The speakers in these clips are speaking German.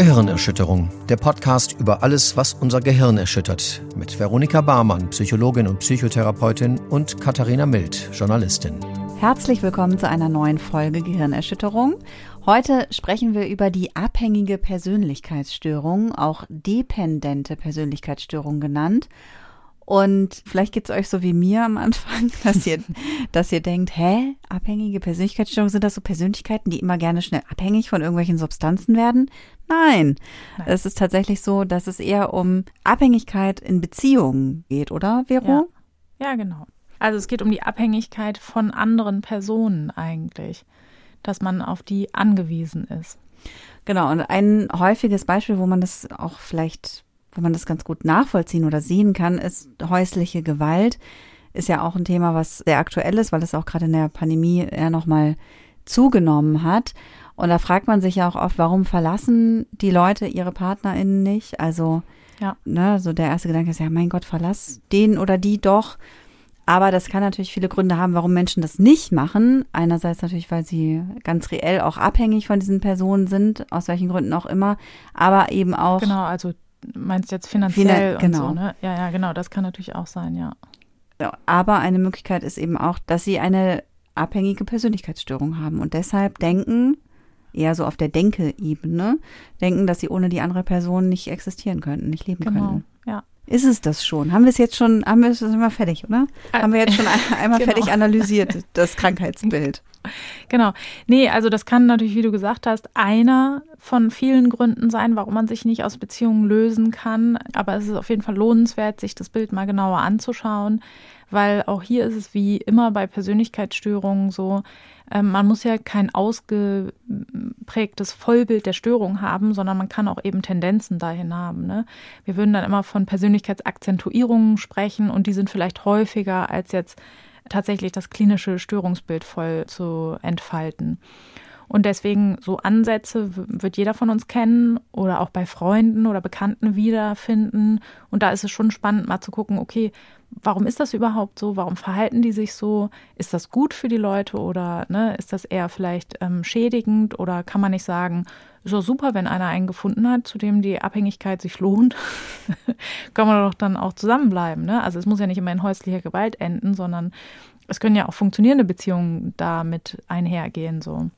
Gehirnerschütterung, der Podcast über alles, was unser Gehirn erschüttert, mit Veronika Barmann, Psychologin und Psychotherapeutin und Katharina Mild, Journalistin. Herzlich willkommen zu einer neuen Folge Gehirnerschütterung. Heute sprechen wir über die abhängige Persönlichkeitsstörung, auch dependente Persönlichkeitsstörung genannt. Und vielleicht geht es euch so wie mir am Anfang, dass ihr, dass ihr denkt, hä, abhängige Persönlichkeitsstörungen, sind das so Persönlichkeiten, die immer gerne schnell abhängig von irgendwelchen Substanzen werden? Nein. Nein. Es ist tatsächlich so, dass es eher um Abhängigkeit in Beziehungen geht, oder, Vero? Ja, ja genau. Also es geht um die Abhängigkeit von anderen Personen eigentlich, dass man auf die angewiesen ist. Genau, und ein häufiges Beispiel, wo man das auch vielleicht wo man das ganz gut nachvollziehen oder sehen kann, ist häusliche Gewalt. Ist ja auch ein Thema, was sehr aktuell ist, weil es auch gerade in der Pandemie eher nochmal zugenommen hat. Und da fragt man sich ja auch oft, warum verlassen die Leute ihre PartnerInnen nicht? Also, ja. ne, so der erste Gedanke ist ja, mein Gott, verlass den oder die doch. Aber das kann natürlich viele Gründe haben, warum Menschen das nicht machen. Einerseits natürlich, weil sie ganz reell auch abhängig von diesen Personen sind, aus welchen Gründen auch immer. Aber eben auch. Genau, also meinst jetzt finanziell Finan genau. so, ne? Ja, ja, genau, das kann natürlich auch sein, ja. Aber eine Möglichkeit ist eben auch, dass sie eine abhängige Persönlichkeitsstörung haben und deshalb denken, eher so auf der Denke-Ebene, denken, dass sie ohne die andere Person nicht existieren könnten, nicht leben genau, könnten. Ja. Ist es das schon? Haben wir es jetzt schon, haben wir es immer fertig, oder? Äh, haben wir jetzt schon einmal genau. fertig analysiert, das Krankheitsbild? Genau. Nee, also das kann natürlich, wie du gesagt hast, einer von vielen Gründen sein, warum man sich nicht aus Beziehungen lösen kann. Aber es ist auf jeden Fall lohnenswert, sich das Bild mal genauer anzuschauen, weil auch hier ist es wie immer bei Persönlichkeitsstörungen so, man muss ja kein ausgeprägtes Vollbild der Störung haben, sondern man kann auch eben Tendenzen dahin haben. Ne? Wir würden dann immer von Persönlichkeitsakzentuierungen sprechen und die sind vielleicht häufiger als jetzt tatsächlich das klinische Störungsbild voll zu entfalten. Und deswegen so Ansätze wird jeder von uns kennen oder auch bei Freunden oder Bekannten wiederfinden. Und da ist es schon spannend, mal zu gucken, okay, warum ist das überhaupt so? Warum verhalten die sich so? Ist das gut für die Leute oder ne, ist das eher vielleicht ähm, schädigend oder kann man nicht sagen, ist doch super, wenn einer einen gefunden hat, zu dem die Abhängigkeit sich lohnt, kann man doch dann auch zusammenbleiben. Ne? Also es muss ja nicht immer in häuslicher Gewalt enden, sondern es können ja auch funktionierende Beziehungen damit einhergehen. So.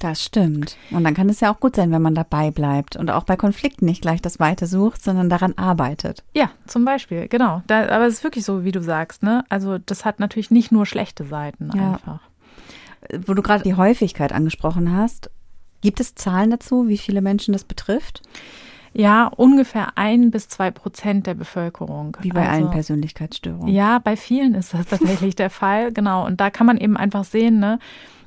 Das stimmt. Und dann kann es ja auch gut sein, wenn man dabei bleibt und auch bei Konflikten nicht gleich das Weite sucht, sondern daran arbeitet. Ja, zum Beispiel, genau. Da, aber es ist wirklich so, wie du sagst, ne? Also das hat natürlich nicht nur schlechte Seiten ja. einfach. Wo du gerade die Häufigkeit angesprochen hast, gibt es Zahlen dazu, wie viele Menschen das betrifft? Ja, ungefähr ein bis zwei Prozent der Bevölkerung. Wie bei also, allen Persönlichkeitsstörungen. Ja, bei vielen ist das tatsächlich der Fall, genau. Und da kann man eben einfach sehen, ne?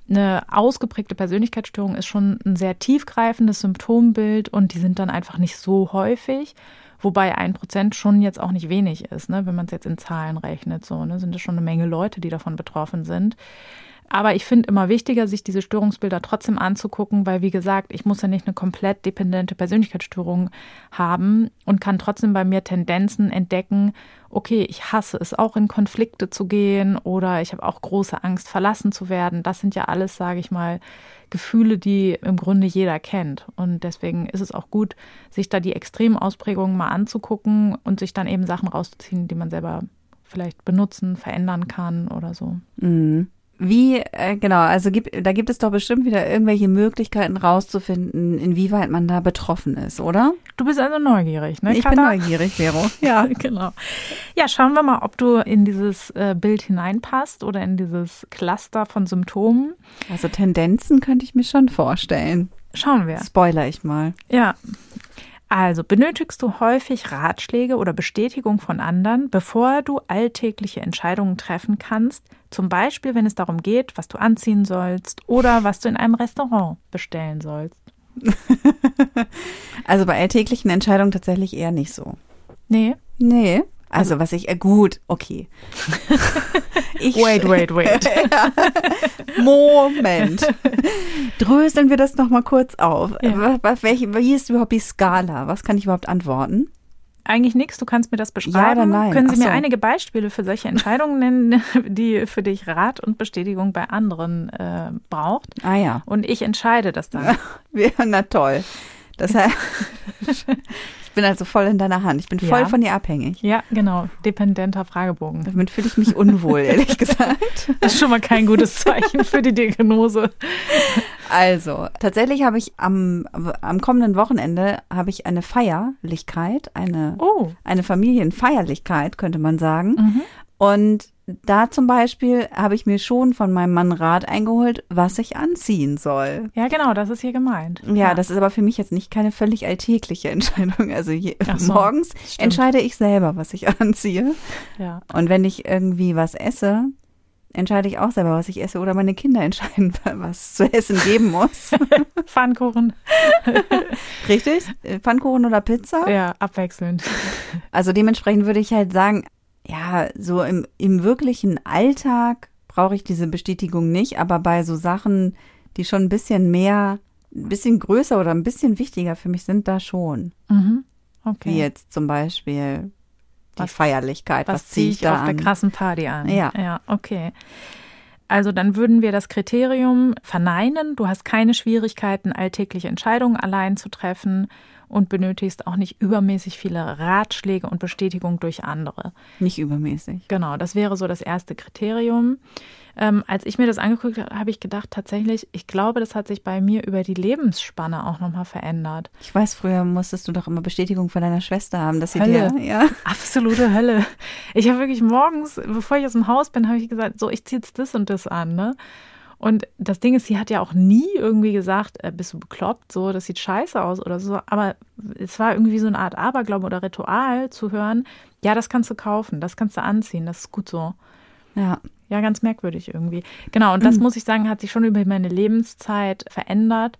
Eine ausgeprägte Persönlichkeitsstörung ist schon ein sehr tiefgreifendes Symptombild und die sind dann einfach nicht so häufig. Wobei ein Prozent schon jetzt auch nicht wenig ist, ne? wenn man es jetzt in Zahlen rechnet, so, ne? sind es schon eine Menge Leute, die davon betroffen sind. Aber ich finde immer wichtiger, sich diese Störungsbilder trotzdem anzugucken, weil, wie gesagt, ich muss ja nicht eine komplett dependente Persönlichkeitsstörung haben und kann trotzdem bei mir Tendenzen entdecken, okay, ich hasse es auch in Konflikte zu gehen oder ich habe auch große Angst, verlassen zu werden. Das sind ja alles, sage ich mal, Gefühle, die im Grunde jeder kennt. Und deswegen ist es auch gut, sich da die extremen Ausprägungen mal anzugucken und sich dann eben Sachen rauszuziehen, die man selber vielleicht benutzen, verändern kann oder so. Mhm. Wie, äh, genau, also gibt, da gibt es doch bestimmt wieder irgendwelche Möglichkeiten rauszufinden, inwieweit man da betroffen ist, oder? Du bist also neugierig, ne? Ich Katha? bin neugierig, Vero. ja, genau. Ja, schauen wir mal, ob du in dieses äh, Bild hineinpasst oder in dieses Cluster von Symptomen. Also Tendenzen könnte ich mir schon vorstellen. Schauen wir. Spoiler ich mal. Ja. Also benötigst du häufig Ratschläge oder Bestätigung von anderen, bevor du alltägliche Entscheidungen treffen kannst, zum Beispiel wenn es darum geht, was du anziehen sollst oder was du in einem Restaurant bestellen sollst. also bei alltäglichen Entscheidungen tatsächlich eher nicht so. Nee. Nee. Also, was ich, äh, gut, okay. Ich, wait, wait, wait. Moment. Dröseln wir das nochmal kurz auf. Ja. Welche, wie ist überhaupt die Skala? Was kann ich überhaupt antworten? Eigentlich nichts, du kannst mir das beschreiben. Ja oder nein? Können Sie so. mir einige Beispiele für solche Entscheidungen nennen, die für dich Rat und Bestätigung bei anderen äh, braucht? Ah ja. Und ich entscheide das dann. Na toll. Das heißt, Ich bin also voll in deiner Hand. Ich bin voll Ja. von dir abhängig. Ja, genau. Dependenter Fragebogen. Damit fühle ich mich unwohl, ehrlich gesagt. Das ist schon mal kein gutes Zeichen für die Diagnose. Also, tatsächlich habe ich am, am kommenden Wochenende habe ich eine Feierlichkeit, eine, Oh. eine Familienfeierlichkeit, könnte man sagen. Mhm. Und da zum Beispiel habe ich mir schon von meinem Mann Rat eingeholt, was ich anziehen soll. Ja, genau, das ist hier gemeint. Ja, das ist aber für mich jetzt nicht keine völlig alltägliche Entscheidung. Also je, so, morgens stimmt. entscheide ich selber, was ich anziehe. Ja. Und wenn ich irgendwie was esse, entscheide ich auch selber, was ich esse. Oder meine Kinder entscheiden, was es zu essen geben muss. Pfannkuchen. Richtig? Pfannkuchen oder Pizza? Ja, abwechselnd. Also dementsprechend würde ich halt sagen, ja, so im, im wirklichen Alltag brauche ich diese Bestätigung nicht, aber bei so Sachen, die schon ein bisschen mehr, ein bisschen größer oder ein bisschen wichtiger für mich sind, da schon. Mhm. Wie Okay. jetzt zum Beispiel die Was- Feierlichkeit. Was, Was ziehe ich ich da auf der an? krassen Party an? Ja. Ja, okay. Also dann würden wir das Kriterium verneinen. Du hast keine Schwierigkeiten, alltägliche Entscheidungen allein zu treffen und benötigst auch nicht übermäßig viele Ratschläge und Bestätigung durch andere. Nicht übermäßig. Genau, das wäre so das erste Kriterium. Ähm, als ich mir das angeguckt habe, habe ich gedacht, tatsächlich, ich glaube, das hat sich bei mir über die Lebensspanne auch nochmal verändert. Ich weiß, früher musstest du doch immer Bestätigung von deiner Schwester haben, dass sie Hölle. dir, ja. Absolute Hölle. Ich habe wirklich morgens, bevor ich aus dem Haus bin, habe ich gesagt, so, ich ziehe jetzt das und das an, ne? Und das Ding ist, sie hat ja auch nie irgendwie gesagt, äh, bist du bekloppt, so, das sieht scheiße aus oder so. Aber es war irgendwie so eine Art Aberglaube oder Ritual zu hören, ja, das kannst du kaufen, das kannst du anziehen, das ist gut so. Ja. Ja, ganz merkwürdig irgendwie. Genau, und das muss ich sagen, hat sich schon über meine Lebenszeit verändert.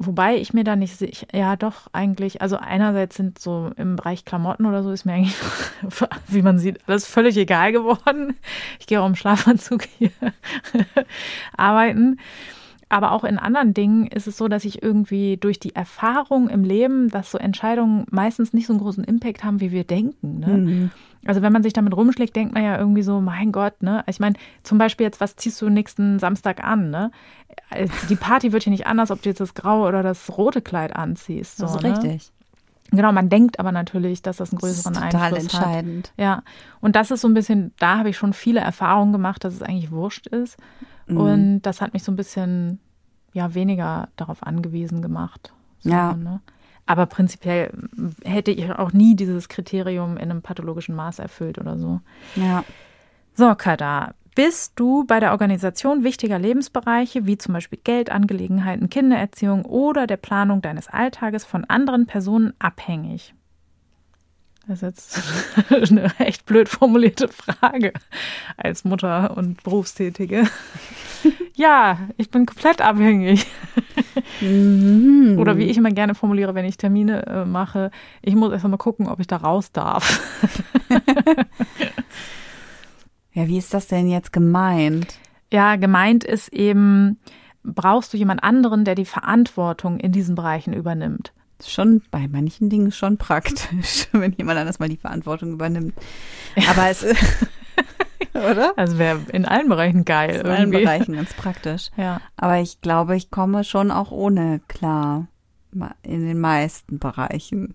Wobei ich mir da nicht sicher, ja doch eigentlich, also einerseits sind so im Bereich Klamotten oder so ist mir eigentlich, wie man sieht, alles völlig egal geworden. Ich gehe auch im Schlafanzug hier arbeiten. Aber auch in anderen Dingen ist es so, dass ich irgendwie durch die Erfahrung im Leben, dass so Entscheidungen meistens nicht so einen großen Impact haben, wie wir denken. Ne? Mhm. Also wenn man sich damit rumschlägt, denkt man ja irgendwie so, mein Gott, ne? Ich meine, zum Beispiel jetzt, was ziehst du nächsten Samstag an, ne? Äh, Die Party wird hier nicht anders, ob du jetzt das graue oder das rote Kleid anziehst. So, Das ist ne? richtig. Genau, man denkt aber natürlich, dass das einen Das ist größeren total Einfluss hat. entscheidend. Ja, und das ist so ein bisschen, da habe ich schon viele Erfahrungen gemacht, dass es eigentlich wurscht ist. Mhm. Und das hat mich so ein bisschen, ja, weniger darauf angewiesen gemacht. So, Ja. Ne? Aber prinzipiell hätte ich auch nie dieses Kriterium in einem pathologischen Maß erfüllt oder so. Ja. So, Kada, bist du bei der Organisation wichtiger Lebensbereiche, wie zum Beispiel Geldangelegenheiten, Kindererziehung oder der Planung deines Alltages von anderen Personen abhängig? Das ist jetzt eine echt blöd formulierte Frage als Mutter und Berufstätige. Ja, ich bin komplett abhängig. Mhm. Oder wie ich immer gerne formuliere, wenn ich Termine äh, mache, ich muss erst mal gucken, ob ich da raus darf. Ja, wie ist das denn jetzt gemeint? Ja, gemeint ist eben, brauchst du jemand anderen, der die Verantwortung in diesen Bereichen übernimmt. Schon bei manchen Dingen schon praktisch, wenn jemand anders mal die Verantwortung übernimmt. Aber es ist, oder? Also wäre in allen Bereichen geil. In allen irgendwie. Bereichen ganz praktisch. Ja. Aber ich glaube, ich komme schon auch ohne klar. In den meisten Bereichen.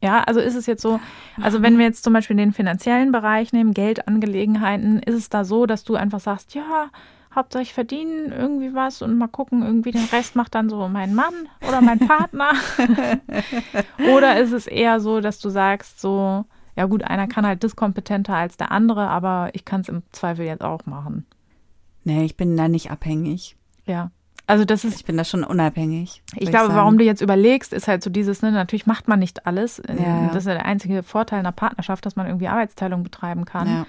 Ja, also ist es jetzt so, also wenn wir jetzt zum Beispiel den finanziellen Bereich nehmen, Geldangelegenheiten, ist es da so, dass du einfach sagst, ja, Hauptsache ich verdiene irgendwie was und mal gucken, irgendwie den Rest macht dann so mein Mann oder mein Partner. oder ist es eher so, dass du sagst, so, ja gut, einer kann halt diskompetenter als der andere, aber ich kann es im Zweifel jetzt auch machen. Nee, ich bin da nicht abhängig. Ja. Also das ist Ich bin da schon unabhängig. Ich glaube, sagen. warum du jetzt überlegst, ist halt so dieses, ne, natürlich macht man nicht alles. Ja, ja. Das ist ja der einzige Vorteil einer Partnerschaft, dass man irgendwie Arbeitsteilung betreiben kann. Ja.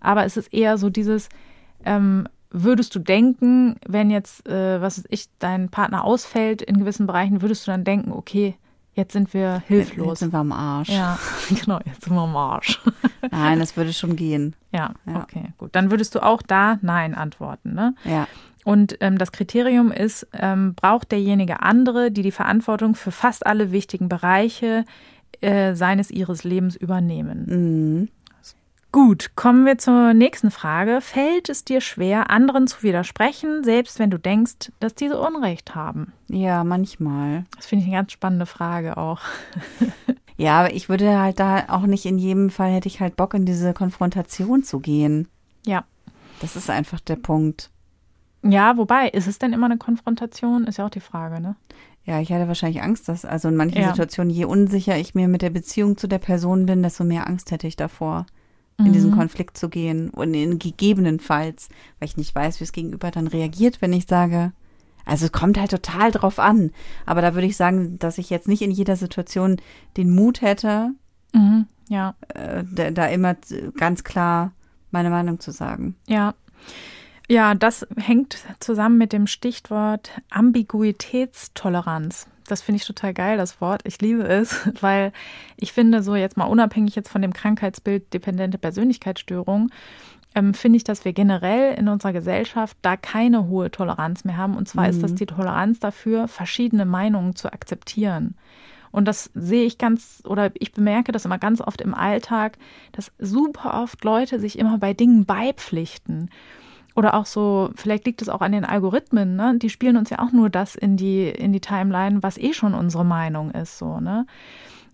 Aber es ist eher so dieses, ähm, würdest du denken, wenn jetzt, äh, was weiß ich, dein Partner ausfällt in gewissen Bereichen, würdest du dann denken, okay, jetzt sind wir Jetzt hilflos. sind wir am Arsch. Ja, genau, jetzt sind wir am Arsch. Nein, das würde schon gehen. ja, Ja. okay, gut. Dann würdest du auch da Nein antworten, ne? Ja. Und ähm, das Kriterium ist, ähm, braucht derjenige andere, die die Verantwortung für fast alle wichtigen Bereiche äh, seines ihres Lebens übernehmen. Mhm. Gut, kommen wir zur nächsten Frage. Fällt es dir schwer, anderen zu widersprechen, selbst wenn du denkst, dass diese Unrecht haben? Ja, manchmal. Das finde ich eine ganz spannende Frage auch. ja, aber ich würde halt da auch nicht in jedem Fall hätte ich halt Bock in diese Konfrontation zu gehen. Ja. Das ist einfach der Punkt. Ja, wobei, ist es denn immer eine Konfrontation? Ist ja auch die Frage, ne? Ja, ich hatte wahrscheinlich Angst, dass, also in manchen ja. Situationen, je unsicher ich mir mit der Beziehung zu der Person bin, desto mehr Angst hätte ich davor in mhm. diesen Konflikt zu gehen und in gegebenenfalls, weil ich nicht weiß, wie es gegenüber dann reagiert, wenn ich sage, also es kommt halt total drauf an. Aber da würde ich sagen, dass ich jetzt nicht in jeder Situation den Mut hätte, mhm, ja. Äh, da, da immer ganz klar meine Meinung zu sagen. Ja. Ja, das hängt zusammen mit dem Stichwort Ambiguitätstoleranz. Das finde ich total geil, das Wort. Ich liebe es, weil ich finde, so jetzt mal unabhängig jetzt von dem Krankheitsbild dependente Persönlichkeitsstörung, ähm, finde ich, dass wir generell in unserer Gesellschaft da keine hohe Toleranz mehr haben. Und zwar mhm. ist das mhm. die Toleranz dafür, verschiedene Meinungen zu akzeptieren. Und das sehe ich ganz, oder ich bemerke das immer ganz oft im Alltag, dass super oft Leute sich immer bei Dingen beipflichten oder auch so, vielleicht liegt es auch an den Algorithmen, ne? Die spielen uns ja auch nur das in die, in die Timeline, was eh schon unsere Meinung ist, so, ne?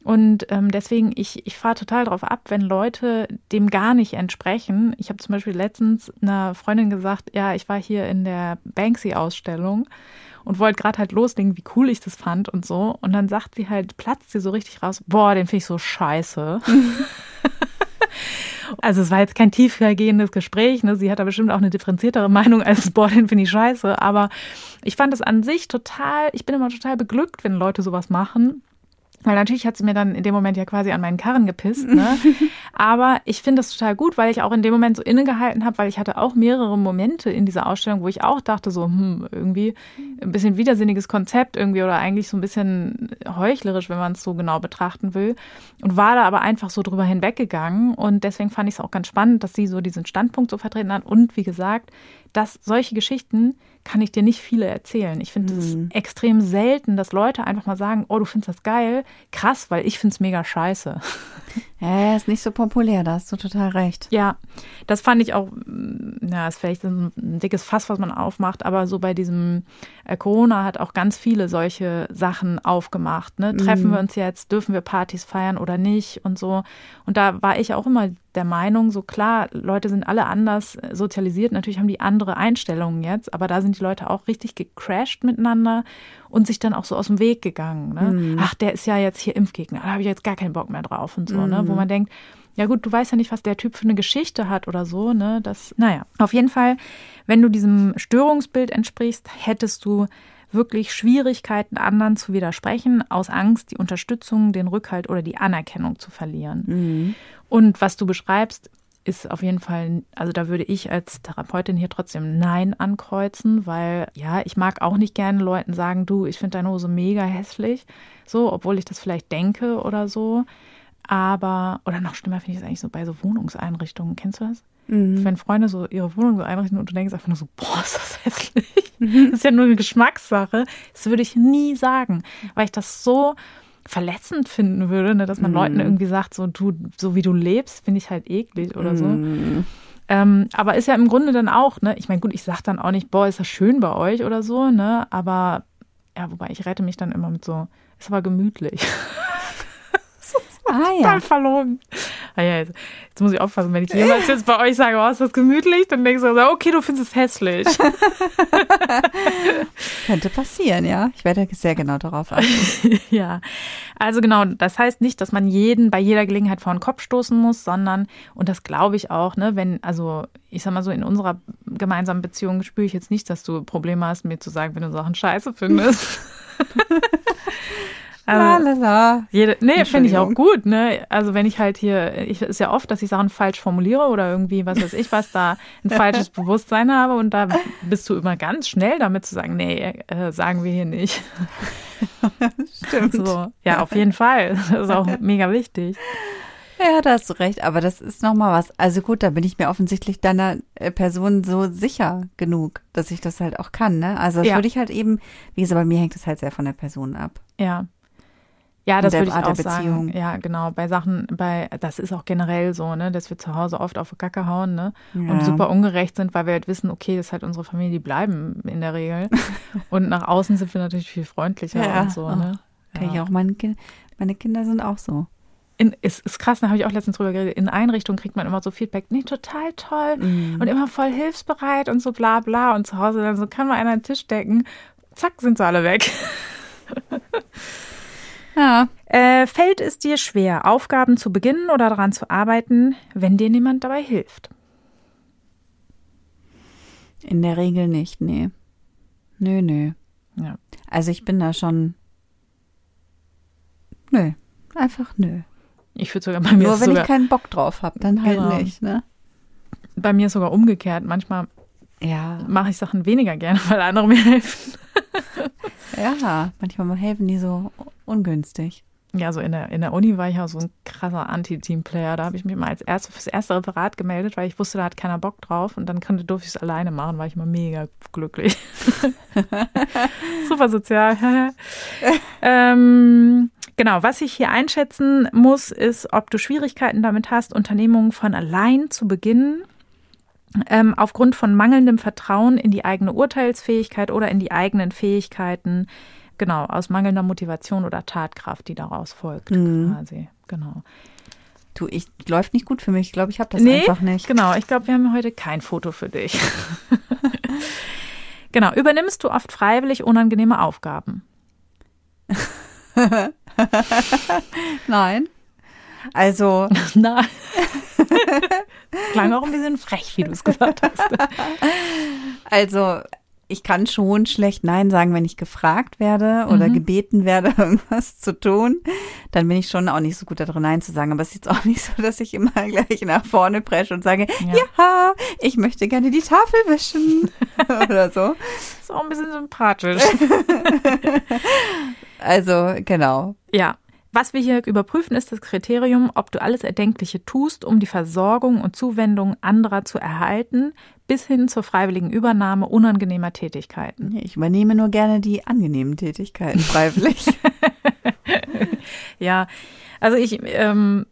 Und ähm, deswegen, ich, ich fahre total drauf ab, wenn Leute dem gar nicht entsprechen. Ich habe zum Beispiel letztens einer Freundin gesagt, ja, ich war hier in der Banksy-Ausstellung und wollte gerade halt loslegen, wie cool ich das fand und so. Und dann sagt sie halt, platzt sie so richtig raus, boah, den finde ich so scheiße. Also es war jetzt kein tiefergehendes Gespräch. Ne? Sie hat da bestimmt auch eine differenziertere Meinung als, den finde ich scheiße. Aber ich fand es an sich total, ich bin immer total beglückt, wenn Leute sowas machen. Weil natürlich hat sie mir dann in dem Moment ja quasi an meinen Karren gepisst. Ne? Aber ich finde das total gut, weil ich auch in dem Moment so innegehalten habe, weil ich hatte auch mehrere Momente in dieser Ausstellung, wo ich auch dachte, so, hm, irgendwie ein bisschen widersinniges Konzept irgendwie oder eigentlich so ein bisschen heuchlerisch, wenn man es so genau betrachten will. Und war da aber einfach so drüber hinweggegangen. Und deswegen fand ich es auch ganz spannend, dass sie so diesen Standpunkt so vertreten hat. Und wie gesagt, dass solche Geschichten kann ich dir nicht viele erzählen. Ich finde es mhm. extrem selten, dass Leute einfach mal sagen, oh, du findest das geil. Krass, weil ich finde es mega scheiße. Ja, ist nicht so populär, da hast du total recht. Ja, das fand ich auch, mm, ja, ist vielleicht ein, dickes Fass, was man aufmacht, aber so bei diesem äh, Corona hat auch ganz viele solche Sachen aufgemacht. Ne? Treffen mhm. wir uns jetzt, dürfen wir Partys feiern oder nicht und so. Und da war ich auch immer der Meinung, so klar, Leute sind alle anders sozialisiert, natürlich haben die andere Einstellungen jetzt, aber da sind die Leute auch richtig gecrashed miteinander und sich dann auch so aus dem Weg gegangen. Ne? Mhm. Ach, der ist ja jetzt hier Impfgegner, da habe ich jetzt gar keinen Bock mehr drauf und so, mhm. ne? wo mhm. man denkt, ja gut, du weißt ja nicht, was der Typ für eine Geschichte hat oder so, ne? Das, naja, auf jeden Fall, wenn du diesem Störungsbild entsprichst, hättest du wirklich Schwierigkeiten, anderen zu widersprechen, aus Angst, die Unterstützung, den Rückhalt oder die Anerkennung zu verlieren. Mhm. Und was du beschreibst, ist auf jeden Fall, also da würde ich als Therapeutin hier trotzdem Nein ankreuzen, weil ja, ich mag auch nicht gerne Leuten sagen, du, ich finde deine Hose mega hässlich, so, obwohl ich das vielleicht denke oder so. Aber, oder noch schlimmer finde ich es eigentlich so bei so Wohnungseinrichtungen. Kennst du das? Mhm. Wenn Freunde so ihre Wohnung so einrichten und du denkst einfach nur so, boah, ist das hässlich. Mhm. Das ist ja nur eine Geschmackssache. Das würde ich nie sagen, weil ich das so verletzend finden würde, ne, dass man mhm. Leuten irgendwie sagt, so du, so wie du lebst, finde ich halt eklig oder so. Mhm. Ähm, aber ist ja im Grunde dann auch, ne? Ich meine, gut, ich sage dann auch nicht, boah, ist das schön bei euch oder so, ne? Aber ja, wobei ich rette mich dann immer mit so, ist aber gemütlich. Ah, ja. Total verlogen. Ah, ja, jetzt, jetzt, muss ich aufpassen, wenn ich jemals jetzt bei euch sage, oh, ist das gemütlich, dann denkst du, okay, du findest es hässlich. Könnte passieren, ja. Ich werde sehr genau darauf achten. ja, also genau, das heißt nicht, dass man jeden bei jeder Gelegenheit vor den Kopf stoßen muss, sondern, und das glaube ich auch, ne, wenn, also ich sag mal so, in unserer gemeinsamen Beziehung spüre ich jetzt nicht, dass du Probleme hast, mir zu sagen, wenn du Sachen scheiße findest. Also, Lalala. Jede, nee, finde ich auch gut, ne? Also wenn ich halt hier, ich ist ja oft, dass ich Sachen falsch formuliere oder irgendwie, was weiß ich, was da ein falsches Bewusstsein habe und da bist du immer ganz schnell damit zu sagen, nee, äh, sagen wir hier nicht. Stimmt. So, ja, auf jeden Fall. Das ist auch mega wichtig. Ja, da hast du recht, aber das ist nochmal was. Also gut, da bin ich mir offensichtlich deiner äh, Person so sicher genug, dass ich das halt auch kann, ne? Also das ja. würde ich halt eben, wie gesagt, bei mir hängt das halt sehr von der Person ab. Ja, Ja, das würde ich auch der Beziehung. sagen. Ja, genau. Bei Sachen, bei, das ist auch generell so, ne, dass wir zu Hause oft auf die Kacke hauen, ne, Ja. und super ungerecht sind, weil wir halt wissen, okay, das ist halt unsere Familie, die bleiben in der Regel. und nach außen sind wir natürlich viel freundlicher Ja. und so, ne. Kenn ich auch. Meine, kind, meine Kinder sind auch so. In, ist, ist krass, da habe ich auch letztens drüber geredet. In Einrichtungen kriegt man immer so Feedback, nee, total toll Mhm. und immer voll hilfsbereit und so bla bla. Und zu Hause dann so kann man einen Tisch decken. Zack, sind sie alle weg. Ja. Äh, fällt es dir schwer, Aufgaben zu beginnen oder daran zu arbeiten, wenn dir niemand dabei hilft? In der Regel nicht, nee. Nö, nö. Ja. Also ich bin da schon. Nö. Einfach nö. Ich würde sogar bei mir Nur wenn sogar, ich keinen Bock drauf habe, dann halt Genau. nicht, ne? bei mir ist sogar umgekehrt. Manchmal Ja. mache ich Sachen weniger gerne, weil andere mir helfen. Ja, manchmal helfen die so ungünstig. Ja, so in der, in der Uni war ich ja so ein krasser Anti-Team-Player. Da habe ich mich mal als erste fürs erste Referat gemeldet, weil ich wusste, da hat keiner Bock drauf. Und dann konnte, durfte ich es alleine machen, war ich immer mega glücklich. Super sozial. ähm, genau, was ich hier einschätzen muss, ist, ob du Schwierigkeiten damit hast, Unternehmungen von allein zu beginnen. Ähm, aufgrund von mangelndem Vertrauen in die eigene Urteilsfähigkeit oder in die eigenen Fähigkeiten, genau, aus mangelnder Motivation oder Tatkraft, die daraus folgt, Mhm. quasi. Genau. Du, ich läuft nicht gut für mich. Ich glaube, ich habe das Nee, einfach nicht. Genau, ich glaube, wir haben heute kein Foto für dich. genau, übernimmst du oft freiwillig unangenehme Aufgaben? Nein. Also, Nein. Klang auch ein bisschen frech, wie du es gesagt hast. also ich kann schon schlecht Nein sagen, wenn ich gefragt werde oder Mhm. gebeten werde, irgendwas zu tun. Dann bin ich schon auch nicht so gut darin, Nein zu sagen. Aber es ist jetzt auch nicht so, dass ich immer gleich nach vorne presche und sage, Ja. ja, ich möchte gerne die Tafel wischen oder so. Ist auch ein bisschen sympathisch. Also, genau. Ja. Was wir hier überprüfen, ist das Kriterium, ob du alles Erdenkliche tust, um die Versorgung und Zuwendung anderer zu erhalten, bis hin zur freiwilligen Übernahme unangenehmer Tätigkeiten. Ich übernehme nur gerne die angenehmen Tätigkeiten freiwillig. Ja, also ich ähm,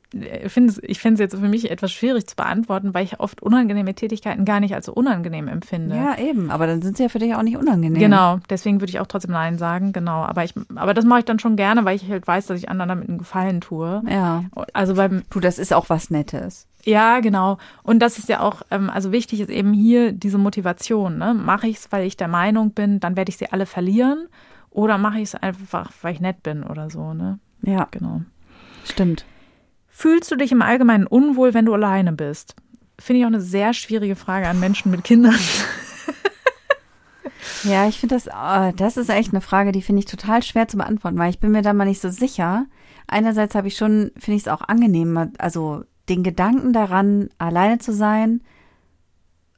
finde es ich finde es jetzt für mich etwas schwierig zu beantworten, weil ich oft unangenehme Tätigkeiten gar nicht als so unangenehm empfinde. ja, eben. Aber dann sind sie ja für dich auch nicht unangenehm. Genau, deswegen würde ich auch trotzdem Nein sagen, genau. Aber ich, aber das mache ich dann schon gerne, weil ich halt weiß, dass ich anderen damit einen Gefallen tue. Ja. Also beim, Du, das ist auch was Nettes. Ja, genau. Und das ist ja auch, ähm, also wichtig ist eben hier diese Motivation. Ne? Mache ich es, weil ich der Meinung bin, dann werde ich sie alle verlieren, oder mache ich es einfach, weil ich nett bin oder so. Ne? Ja, Genau. stimmt. Fühlst du dich im Allgemeinen unwohl, wenn du alleine bist? Finde ich auch eine sehr schwierige Frage an Menschen mit Kindern. Ja, ich finde das, äh, das ist echt eine Frage, die finde ich total schwer zu beantworten, weil ich bin mir da mal nicht so sicher. Einerseits habe ich schon, finde ich es auch angenehm, also den Gedanken daran, alleine zu sein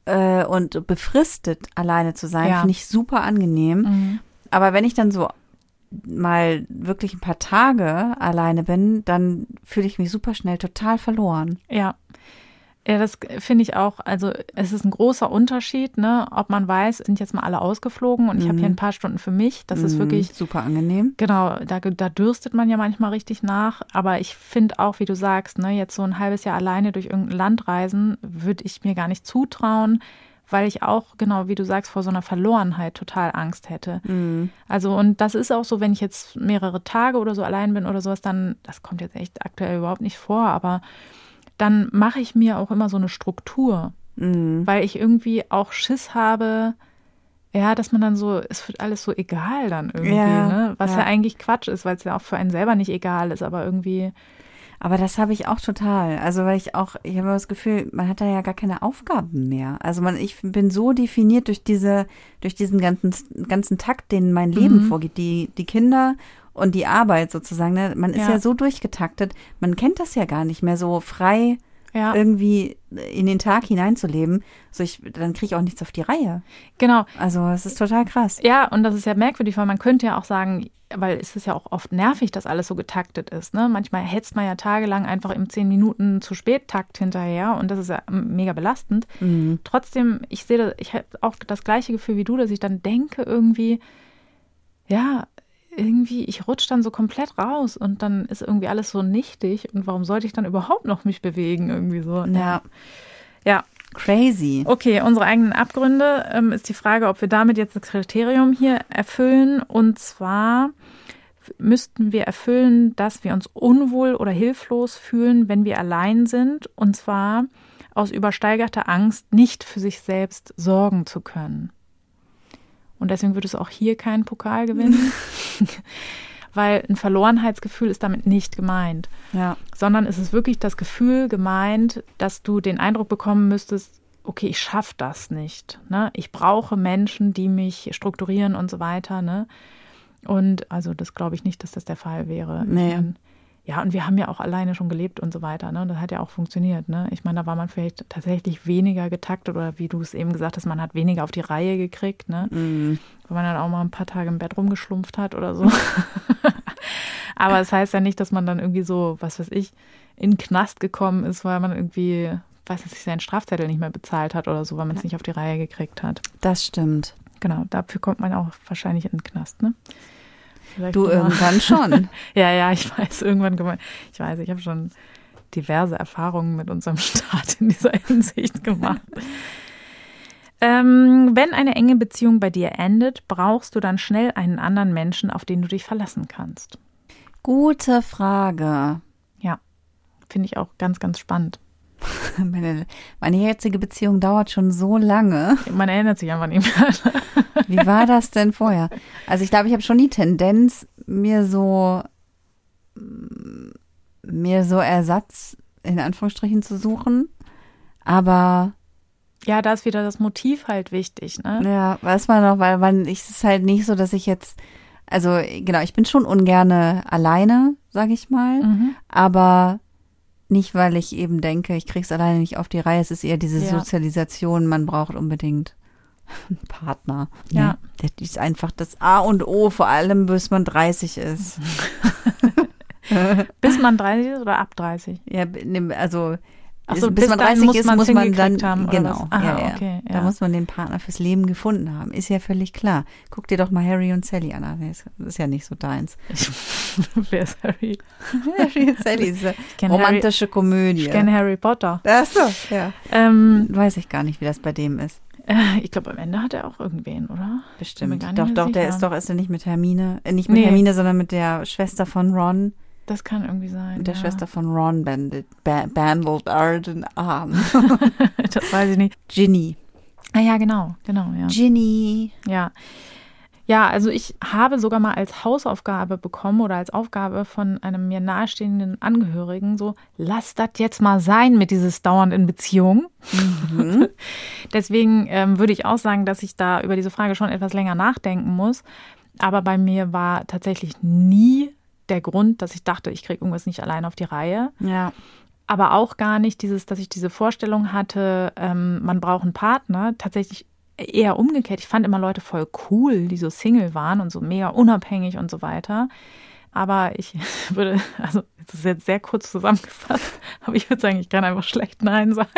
äh, und befristet alleine zu sein, Ja. finde ich super angenehm. Aber wenn ich dann so mal wirklich ein paar Tage alleine bin, dann fühle ich mich super schnell total verloren. Ja. Ja, das finde ich auch. Also es ist ein großer Unterschied, ne, ob man weiß, sind jetzt mal alle ausgeflogen und ich habe hier ein paar Stunden für mich. Das ist Mhm, wirklich, super angenehm. genau, da, da dürstet man ja manchmal richtig nach. Aber ich finde auch, wie du sagst, ne, jetzt so ein halbes Jahr alleine durch irgendein Land reisen, würde ich mir gar nicht zutrauen, weil ich auch, genau wie du sagst, vor so einer Verlorenheit total Angst hätte. Mhm. Also, und das ist auch so, wenn ich jetzt mehrere Tage oder so allein bin oder sowas, dann, das kommt jetzt echt aktuell überhaupt nicht vor, aber dann mache ich mir auch immer so eine Struktur, Mhm. weil ich irgendwie auch Schiss habe, ja, dass man dann so, es wird alles so egal dann irgendwie, Ja, ne? Was ja. ja. eigentlich Quatsch ist, weil es ja auch für einen selber nicht egal ist, aber irgendwie, Aber das habe ich auch total. Also weil ich auch, ich habe das Gefühl, man hat da ja gar keine Aufgaben mehr. Also man, ich bin so definiert durch diese, durch diesen ganzen, ganzen Takt, den mein Leben Mhm. vorgibt. Die, die Kinder und die Arbeit sozusagen. Ne? Man ist Ja. ja. so durchgetaktet. Man kennt das ja gar nicht mehr so frei ja, irgendwie in den Tag hineinzuleben. So ich, dann kriege ich auch nichts auf die Reihe. genau. Also es ist total krass. Ja, und das ist ja merkwürdig, weil man könnte ja auch sagen, weil es ist ja auch oft nervig, dass alles so getaktet ist. Ne? Manchmal hetzt man ja tagelang einfach im 10 Minuten zu spät Takt hinterher und das ist ja mega belastend. Mhm. Trotzdem, ich sehe, das- ich habe auch das gleiche Gefühl wie du, dass ich dann denke irgendwie, ja, irgendwie, ich rutsche dann so komplett raus und dann ist irgendwie alles so nichtig und warum sollte ich dann überhaupt noch mich bewegen irgendwie so? Ja. Ja. Crazy. Okay, unsere eigenen Abgründe ähm, ist die Frage, ob wir damit jetzt das Kriterium hier erfüllen und zwar müssten wir erfüllen, dass wir uns unwohl oder hilflos fühlen, wenn wir allein sind und zwar aus übersteigerter Angst, nicht für sich selbst sorgen zu können. Und deswegen würde es auch hier keinen Pokal gewinnen, weil ein Verlorenheitsgefühl ist damit nicht gemeint. Ja. Sondern es ist wirklich das Gefühl gemeint, dass du den Eindruck bekommen müsstest, okay, ich schaffe das nicht. Ne? Ich brauche Menschen, die mich strukturieren und so weiter. Ne? Und also das glaube ich nicht, dass das der Fall wäre. Nee. Ich mein, ja, und wir haben ja auch alleine schon gelebt und so weiter. Ne? Und das hat ja auch funktioniert. Ne? Ich meine, da war man vielleicht tatsächlich weniger getaktet oder wie du es eben gesagt hast, man hat weniger auf die Reihe gekriegt. Ne? Mhm. Weil man dann auch mal ein paar Tage im Bett rumgeschlumpft hat oder so. Aber es das heißt ja nicht, dass man dann irgendwie so, was weiß ich, in den Knast gekommen ist, weil man irgendwie, weiß nicht, seinen Strafzettel nicht mehr bezahlt hat oder so, weil man es nicht auf die Reihe gekriegt hat. Das stimmt. Genau, dafür kommt man auch wahrscheinlich in den Knast, ne? Vielleicht Du mal- irgendwann schon. Ja, ja, ich weiß, irgendwann gemacht. Ich weiß, ich habe schon diverse Erfahrungen mit unserem Staat in dieser Hinsicht gemacht. ähm, wenn eine enge Beziehung bei dir endet, brauchst du dann schnell einen anderen Menschen, auf den du dich verlassen kannst. Gute Frage. Ja, finde ich auch ganz, ganz spannend. Meine, meine jetzige Beziehung dauert schon so lange. Man erinnert sich einfach nicht mehr. Wie war das denn vorher? Also ich glaube, ich habe schon die Tendenz, mir so mm, mir so Ersatz in Anführungsstrichen zu suchen. Aber Ja, da ist wieder das Motiv halt wichtig, ne? ja, weiß man noch, weil man ich es ist halt nicht so, dass ich jetzt also genau, ich bin schon ungerne alleine, sage ich mal, Mhm. aber nicht, weil ich eben denke, ich krieg's alleine nicht auf die Reihe. Es ist eher diese Ja. Sozialisation, man braucht unbedingt einen Partner. Ja. Ne? Das ist einfach das A und O, vor allem bis man 30 ist. Bis man 30 ist oder ab 30? Ja, also Ach so, bis, bis man dann 30 muss ist, muss man dann haben, genau. Aha, ja, ja. okay, Da ja. muss man den Partner fürs Leben gefunden haben. Ist ja völlig klar. Guck dir doch mal Harry und Sally an. Ah, Das ist ja nicht so deins. Wer ist Harry? Harry und Sally ist eine romantische Komödie. Ich kenne Harry Potter. Ach so, ja. Ähm, Weiß ich gar nicht, wie das bei dem ist. äh, ich glaube, am Ende hat er auch irgendwen, oder? Bestimmt. gar nicht Doch, doch, der sicher. ist doch, ist er nicht mit Hermine, äh, nicht mit Nee. Hermine, sondern mit der Schwester von Ron, Das kann irgendwie sein. mit der ja. Schwester von Ron bandelt, ba bandelt Arden Arm. das weiß ich nicht. Ginny. Ah ja, genau, genau, ja. Ginny. Ja. Ja, also ich habe sogar mal als Hausaufgabe bekommen oder als Aufgabe von einem mir nahestehenden Angehörigen so, lass das jetzt mal sein mit dieses dauernd in Beziehung. Deswegen ähm, würde ich auch sagen, dass ich da über diese Frage schon etwas länger nachdenken muss. Aber bei mir war tatsächlich nie der Grund, dass ich dachte, ich kriege irgendwas nicht allein auf die Reihe. Ja. aber auch gar nicht dieses, dass ich diese Vorstellung hatte, ähm, man braucht einen Partner. Tatsächlich eher umgekehrt. Ich fand immer Leute voll cool, die so Single waren und so mega unabhängig und so weiter. Aber ich würde, also das ist jetzt sehr kurz zusammengefasst, aber ich würde sagen, ich kann einfach schlecht Nein sagen.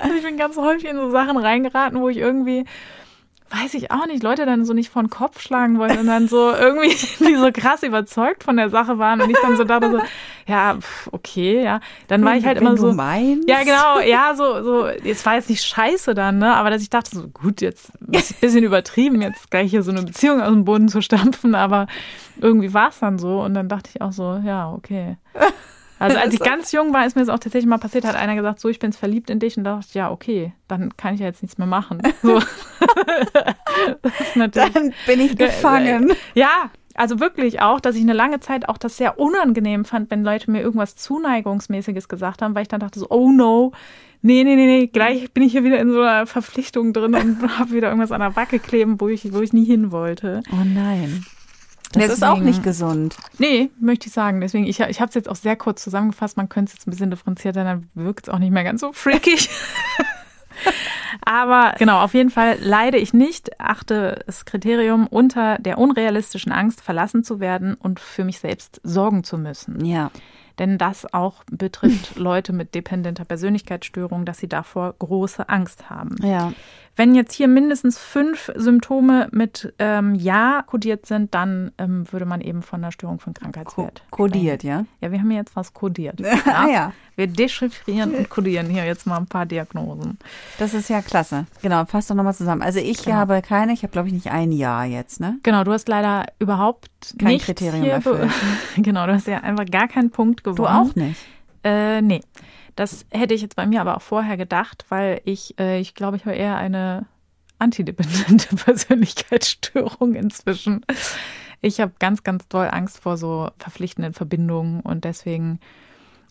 Also ich bin ganz häufig in so Sachen reingeraten, wo ich irgendwie, weiß ich auch nicht, Leute dann so nicht vor den Kopf schlagen wollten und dann so irgendwie, die so krass überzeugt von der Sache waren und ich dann so dachte so, ja, okay, ja. Dann war ich halt Wenn immer du so. meinst. Ja, genau, ja, so, so, jetzt war jetzt nicht scheiße dann, ne, aber dass ich dachte so, gut, jetzt ist ein bisschen übertrieben, jetzt gleich hier so eine Beziehung aus dem Boden zu stampfen, aber irgendwie war es dann so und dann dachte ich auch so, ja, okay. Also als ich ganz jung war, ist mir das auch tatsächlich mal passiert, hat einer gesagt, so, ich bin jetzt verliebt in dich und dachte ich, ja, okay, dann kann ich ja jetzt nichts mehr machen. So. Dann bin ich gefangen. ja, also wirklich auch, dass ich eine lange Zeit auch das sehr unangenehm fand, wenn Leute mir irgendwas Zuneigungsmäßiges gesagt haben, weil ich dann dachte so, oh no, nee, nee, nee, nee, gleich bin ich hier wieder in so einer Verpflichtung drin und habe wieder irgendwas an der Backe kleben, wo ich, wo ich nie hin wollte. Oh nein. Das ist auch Deswegen- nicht gesund. Nee, möchte ich sagen. Deswegen, ich, ich habe es jetzt auch sehr kurz zusammengefasst. Man könnte es jetzt ein bisschen differenzierter, dann wirkt es auch nicht mehr ganz so freakig. Aber genau, auf jeden Fall leide ich nicht, achte das Kriterium unter der unrealistischen Angst, verlassen zu werden und für mich selbst sorgen zu müssen. Ja. Denn das auch betrifft Leute mit dependenter Persönlichkeitsstörung, dass sie davor große Angst haben. Ja. Wenn jetzt hier mindestens fünf Symptome mit ähm, Ja kodiert sind, dann ähm, würde man eben von einer Störung von Krankheitswert. Ko kodiert, ja? Ja, wir haben jetzt was kodiert. Ja? ah, ja. Wir dechiffrieren und kodieren hier jetzt mal ein paar Diagnosen. Das ist ja klasse. Genau, fass doch nochmal zusammen. Also ich genau. habe keine, ich habe glaube ich nicht ein Ja jetzt, ne? Genau, du hast leider überhaupt kein Kriterium erfüllt. genau, du hast ja einfach gar keinen Punkt gewonnen. Du auch nicht? Äh, nee. Das hätte ich jetzt bei mir aber auch vorher gedacht, weil ich, äh, ich glaube, ich habe eher eine antidependente Persönlichkeitsstörung inzwischen. Ich habe ganz, ganz doll Angst vor so verpflichtenden Verbindungen und deswegen,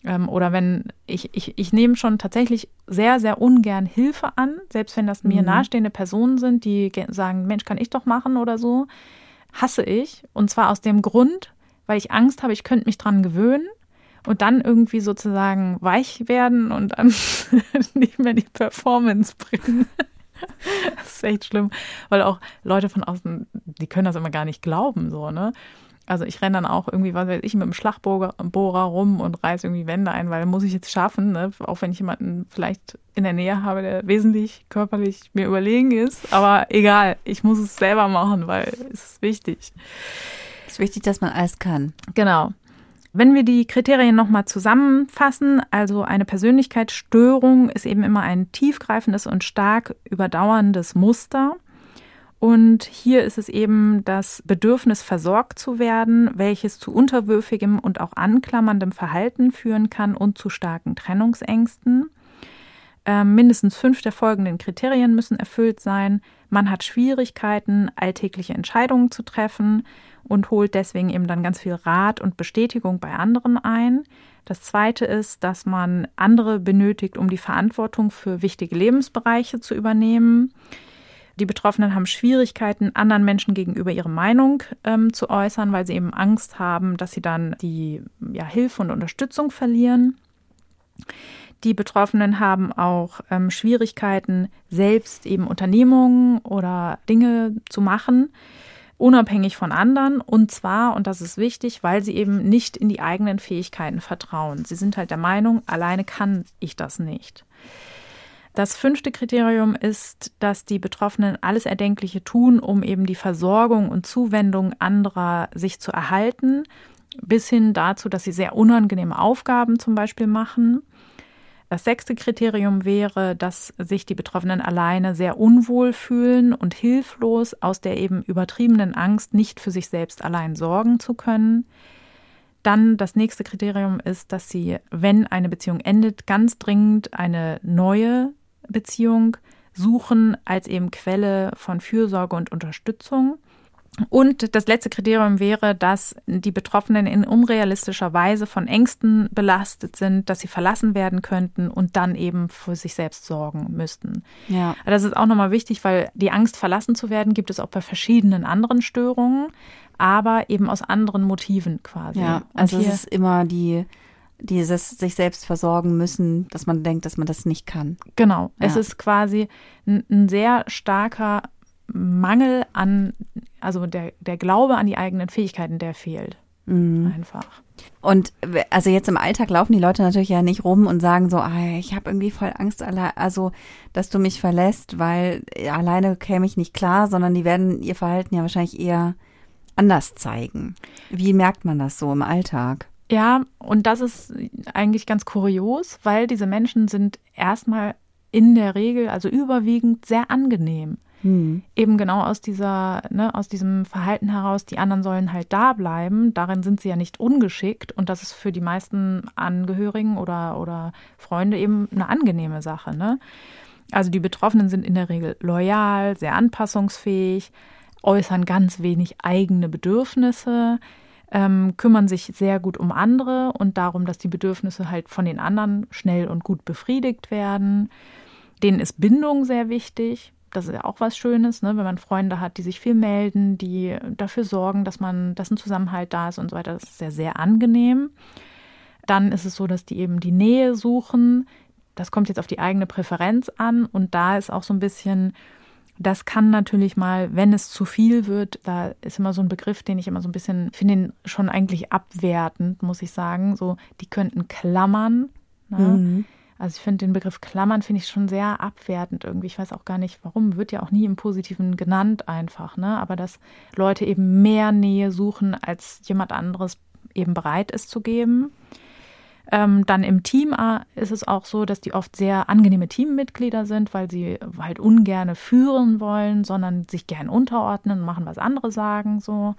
ähm, oder wenn ich, ich, ich nehme schon tatsächlich sehr, sehr ungern Hilfe an, selbst wenn das mir mhm. nahestehende Personen sind, die sagen, Mensch, kann ich doch machen oder so, hasse ich. Und zwar aus dem Grund, weil ich Angst habe, ich könnte mich dran gewöhnen und dann irgendwie sozusagen weich werden und dann nicht mehr die Performance bringen. das ist echt schlimm, weil auch Leute von außen, die können das immer gar nicht glauben, so, ne? Also ich renne dann auch irgendwie, was weiß ich, mit dem Schlagbohrer rum und reiße irgendwie Wände ein, weil muss ich jetzt schaffen, ne? auch wenn ich jemanden vielleicht in der Nähe habe, der wesentlich körperlich mir überlegen ist. Aber egal, ich muss es selber machen, weil es ist wichtig. Es ist wichtig, dass man alles kann. Genau. Wenn wir die Kriterien nochmal zusammenfassen, also eine Persönlichkeitsstörung ist eben immer ein tiefgreifendes und stark überdauerndes Muster. Und hier ist es eben das Bedürfnis, versorgt zu werden, welches zu unterwürfigem und auch anklammerndem Verhalten führen kann und zu starken Trennungsängsten. Ähm, mindestens fünf der folgenden Kriterien müssen erfüllt sein. Man hat Schwierigkeiten, alltägliche Entscheidungen zu treffen und holt deswegen eben dann ganz viel Rat und Bestätigung bei anderen ein. Das zweite ist, dass man andere benötigt, um die Verantwortung für wichtige Lebensbereiche zu übernehmen. Die Betroffenen haben Schwierigkeiten, anderen Menschen gegenüber ihre Meinung ähm, zu äußern, weil sie eben Angst haben, dass sie dann die ja, Hilfe und Unterstützung verlieren. Die Betroffenen haben auch ähm, Schwierigkeiten, selbst eben Unternehmungen oder Dinge zu machen, unabhängig von anderen. Und zwar, und das ist wichtig, weil sie eben nicht in die eigenen Fähigkeiten vertrauen. Sie sind halt der Meinung, alleine kann ich das nicht. Das fünfte Kriterium ist, dass die Betroffenen alles Erdenkliche tun, um eben die Versorgung und Zuwendung anderer sich zu erhalten, bis hin dazu, dass sie sehr unangenehme Aufgaben zum Beispiel machen. Das sechste Kriterium wäre, dass sich die Betroffenen alleine sehr unwohl fühlen und hilflos aus der eben übertriebenen Angst, nicht für sich selbst allein sorgen zu können. Dann das nächste Kriterium ist, dass sie, wenn eine Beziehung endet, ganz dringend eine neue Beziehung suchen als eben Quelle von Fürsorge und Unterstützung. Und das letzte Kriterium wäre, dass die Betroffenen in unrealistischer Weise von Ängsten belastet sind, dass sie verlassen werden könnten und dann eben für sich selbst sorgen müssten. Ja. Das ist auch nochmal wichtig, weil die Angst, verlassen zu werden, gibt es auch bei verschiedenen anderen Störungen, aber eben aus anderen Motiven quasi. Ja, also es ist immer die dieses sich selbst versorgen müssen, dass man denkt, dass man das nicht kann. Genau. Ja. Es ist quasi ein, ein sehr starker Mangel an, also der, der Glaube an die eigenen Fähigkeiten, der fehlt. Mhm. Einfach. Und also jetzt im Alltag laufen die Leute natürlich ja nicht rum und sagen so, ah, ich habe irgendwie voll Angst, also dass du mich verlässt, weil alleine käme ich nicht klar, sondern die werden ihr Verhalten ja wahrscheinlich eher anders zeigen. Wie merkt man das so im Alltag? Ja, und das ist eigentlich ganz kurios, weil diese Menschen sind erstmal in der Regel, also überwiegend, sehr angenehm. Hm. Eben genau aus dieser, ne, aus diesem Verhalten heraus, die anderen sollen halt da bleiben. Darin sind sie ja nicht ungeschickt und das ist für die meisten Angehörigen oder, oder Freunde eben eine angenehme Sache. Ne? Also die Betroffenen sind in der Regel loyal, sehr anpassungsfähig, äußern ganz wenig eigene Bedürfnisse, ähm, kümmern sich sehr gut um andere und darum, dass die Bedürfnisse halt von den anderen schnell und gut befriedigt werden. Denen ist Bindung sehr wichtig das ist ja auch was Schönes, ne? wenn man Freunde hat, die sich viel melden, die dafür sorgen, dass man, dass ein Zusammenhalt da ist und so weiter. Das ist sehr, sehr angenehm. Dann ist es so, dass die eben die Nähe suchen. Das kommt jetzt auf die eigene Präferenz an und da ist auch so ein bisschen Das kann natürlich mal, wenn es zu viel wird, da ist immer so ein Begriff, den ich immer so ein bisschen, finde schon eigentlich abwertend, muss ich sagen. So, die könnten klammern. Ne? Mhm. Also ich finde den Begriff Klammern finde ich schon sehr abwertend irgendwie. Ich weiß auch gar nicht, warum. Wird ja auch nie im Positiven genannt einfach, ne? Aber dass Leute eben mehr Nähe suchen, als jemand anderes eben bereit ist zu geben. Ähm, dann im Team äh, ist es auch so, dass die oft sehr angenehme Teammitglieder sind, weil sie halt ungerne führen wollen, sondern sich gern unterordnen und machen, was andere sagen, so.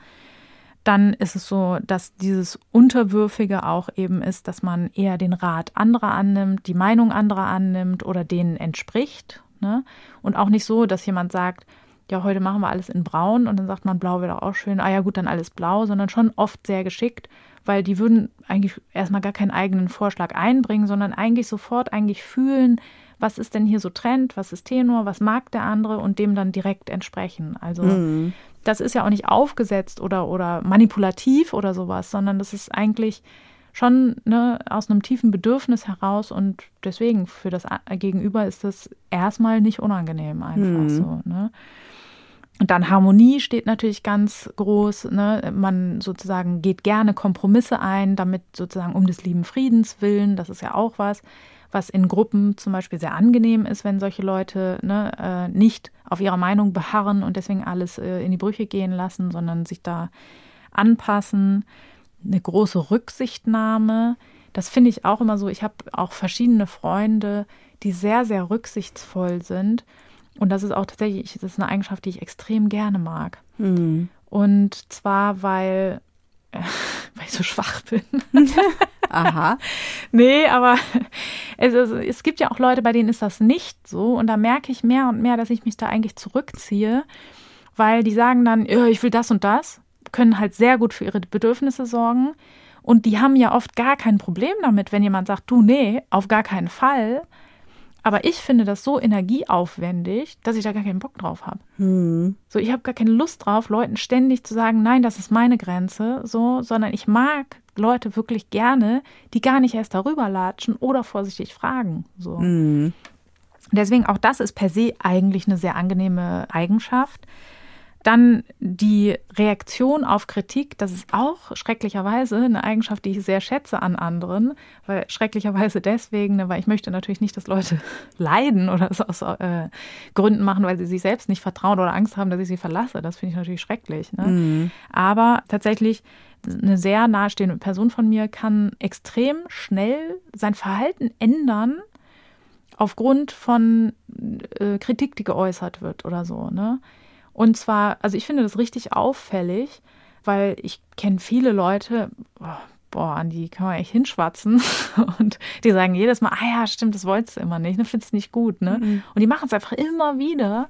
Dann ist es so, dass dieses Unterwürfige auch eben ist, dass man eher den Rat anderer annimmt, die Meinung anderer annimmt oder denen entspricht. Ne? Und auch nicht so, dass jemand sagt, ja, heute machen wir alles in Braun und dann sagt man, Blau wäre doch auch schön, ah ja gut, dann alles blau, sondern schon oft sehr geschickt weil die würden eigentlich erstmal gar keinen eigenen Vorschlag einbringen, sondern eigentlich sofort eigentlich fühlen, was ist denn hier so Trend, was ist Tenor, was mag der andere und dem dann direkt entsprechen. Also mhm. Das ist ja auch nicht aufgesetzt oder, oder manipulativ oder sowas, sondern das ist eigentlich schon ne, aus einem tiefen Bedürfnis heraus und deswegen für das Gegenüber ist das erstmal nicht unangenehm einfach mhm. so. Ne? Und dann Harmonie steht natürlich ganz groß. Ne? Man sozusagen geht gerne Kompromisse ein, damit sozusagen um des lieben Friedens willen. Das ist ja auch was, was in Gruppen zum Beispiel sehr angenehm ist, wenn solche Leute ne, äh, nicht auf ihrer Meinung beharren und deswegen alles äh, in die Brüche gehen lassen, sondern sich da anpassen. Eine große Rücksichtnahme. Das finde ich auch immer so. Ich habe auch verschiedene Freunde, die sehr, sehr rücksichtsvoll sind und das ist auch tatsächlich, das ist eine Eigenschaft, die ich extrem gerne mag. Mhm. Und zwar, weil, äh, weil ich so schwach bin. Aha. nee, aber es, es, es gibt ja auch Leute, bei denen ist das nicht so. Und da merke ich mehr und mehr, dass ich mich da eigentlich zurückziehe, weil die sagen dann, ich will das und das, können halt sehr gut für ihre Bedürfnisse sorgen. Und die haben ja oft gar kein Problem damit, wenn jemand sagt, du, nee, auf gar keinen Fall. Aber ich finde das so energieaufwendig, dass ich da gar keinen Bock drauf habe. Hm. So, ich habe gar keine Lust drauf, Leuten ständig zu sagen, nein, das ist meine Grenze, so, sondern ich mag Leute wirklich gerne, die gar nicht erst darüber latschen oder vorsichtig fragen. So. Hm. Deswegen auch das ist per se eigentlich eine sehr angenehme Eigenschaft. Dann die Reaktion auf Kritik, das ist auch schrecklicherweise eine Eigenschaft, die ich sehr schätze an anderen, weil schrecklicherweise deswegen, weil ich möchte natürlich nicht, dass Leute leiden oder es aus äh, Gründen machen, weil sie sich selbst nicht vertrauen oder Angst haben, dass ich sie verlasse. Das finde ich natürlich schrecklich. Ne? Mhm. Aber tatsächlich eine sehr nahestehende Person von mir kann extrem schnell sein Verhalten ändern aufgrund von äh, Kritik, die geäußert wird oder so. Ne? Und zwar, also ich finde das richtig auffällig, weil ich kenne viele Leute, boah, an die kann man echt hinschwatzen. Und die sagen jedes Mal, ah ja, stimmt, das wolltest du immer nicht, ne, findest nicht gut, ne? Mhm. Und die machen es einfach immer wieder.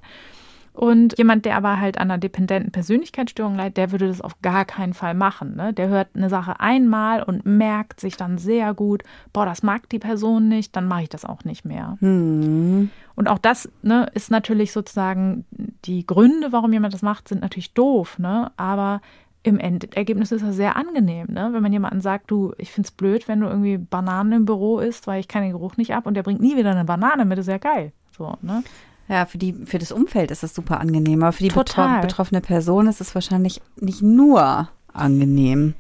Und jemand, der aber halt an einer dependenten Persönlichkeitsstörung leidet, der würde das auf gar keinen Fall machen. Ne? Der hört eine Sache einmal und merkt sich dann sehr gut, boah, das mag die Person nicht, dann mache ich das auch nicht mehr. Mhm. Und auch das ne, ist natürlich sozusagen die Gründe, warum jemand das macht, sind natürlich doof. Ne? Aber im Endergebnis ist das sehr angenehm, ne? wenn man jemanden sagt, du, ich finde es blöd, wenn du irgendwie Bananen im Büro isst, weil ich kann den Geruch nicht ab und der bringt nie wieder eine Banane mit, ist ja geil. So, ne? Ja, für, die, für das Umfeld ist es super angenehm, aber für die betro betroffene Person ist es wahrscheinlich nicht nur angenehm.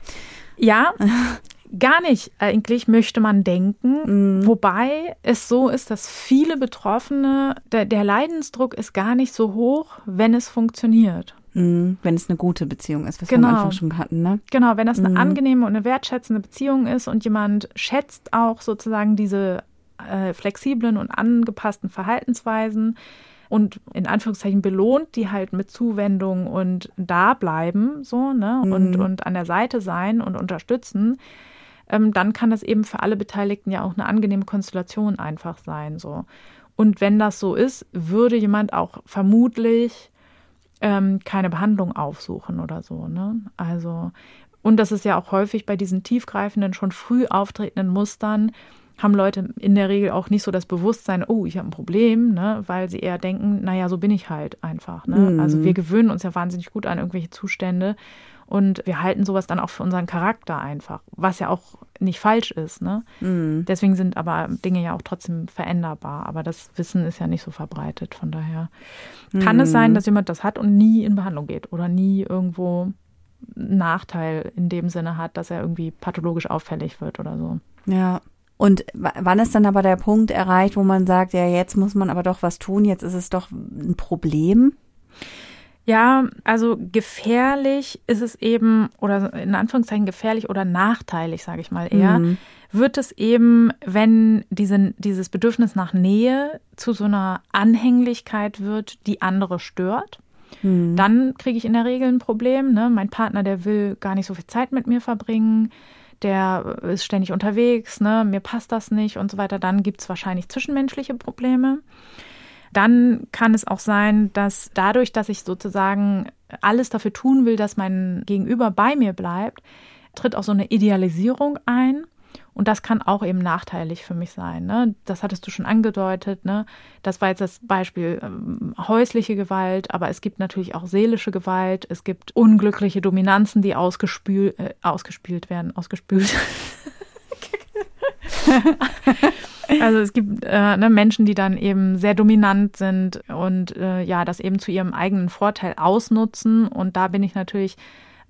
Ja, gar nicht eigentlich, möchte man denken. Mhm. Wobei es so ist, dass viele Betroffene, der, der, Leidensdruck ist gar nicht so hoch, wenn es funktioniert. Mhm. Wenn es eine gute Beziehung ist, was genau. wir am genau. Anfang schon hatten, ne? Genau, wenn das eine mhm. angenehme und eine wertschätzende Beziehung ist und jemand schätzt auch sozusagen diese äh, flexiblen und angepassten Verhaltensweisen und in Anführungszeichen belohnt die halt mit Zuwendung und da bleiben so ne mhm. und und an der Seite sein und unterstützen ähm, dann kann das eben für alle Beteiligten ja auch eine angenehme Konstellation einfach sein so und wenn das so ist würde jemand auch vermutlich ähm, keine Behandlung aufsuchen oder so ne also und das ist ja auch häufig bei diesen tiefgreifenden schon früh auftretenden Mustern haben Leute in der Regel auch nicht so das Bewusstsein, oh, ich habe ein Problem, ne, weil sie eher denken, naja, so bin ich halt einfach. Ne? Mhm. Also wir gewöhnen uns ja wahnsinnig gut an irgendwelche Zustände Und wir halten sowas dann auch für unseren Charakter einfach, was ja auch nicht falsch ist. Ne? Mhm. Deswegen sind aber Dinge ja auch trotzdem veränderbar. Aber das Wissen ist ja nicht so verbreitet. Von daher kann es sein, dass jemand das hat und nie in Behandlung geht oder nie irgendwo einen Nachteil in dem Sinne hat, dass er irgendwie pathologisch auffällig wird oder so. Ja. Und wann ist dann aber der Punkt erreicht, wo man sagt, ja, jetzt muss man aber doch was tun, jetzt ist es doch ein Problem? Ja, also gefährlich ist es eben, oder in Anführungszeichen gefährlich oder nachteilig, sage ich mal eher, Mhm. wird es eben, wenn diese, dieses Bedürfnis nach Nähe zu so einer Anhänglichkeit wird, die andere stört. Mhm. Dann kriege ich in der Regel ein Problem. Ne? Mein Partner, der will gar nicht so viel Zeit mit mir verbringen, der ist ständig unterwegs, ne? mir passt das nicht und so weiter. Dann gibt es wahrscheinlich zwischenmenschliche Probleme. Dann kann es auch sein, dass dadurch, dass ich sozusagen alles dafür tun will, dass mein Gegenüber bei mir bleibt, tritt auch so eine Idealisierung ein. Und das kann auch eben nachteilig für mich sein. Ne? Das hattest du schon angedeutet. Ne? Das war jetzt das Beispiel ähm, häusliche Gewalt, aber es gibt natürlich auch seelische Gewalt. Es gibt unglückliche Dominanzen, die ausgespül, äh, ausgespielt werden, ausgespült. Also es gibt äh, ne, Menschen, die dann eben sehr dominant sind und äh, ja, das eben zu ihrem eigenen Vorteil ausnutzen. Und da bin ich natürlich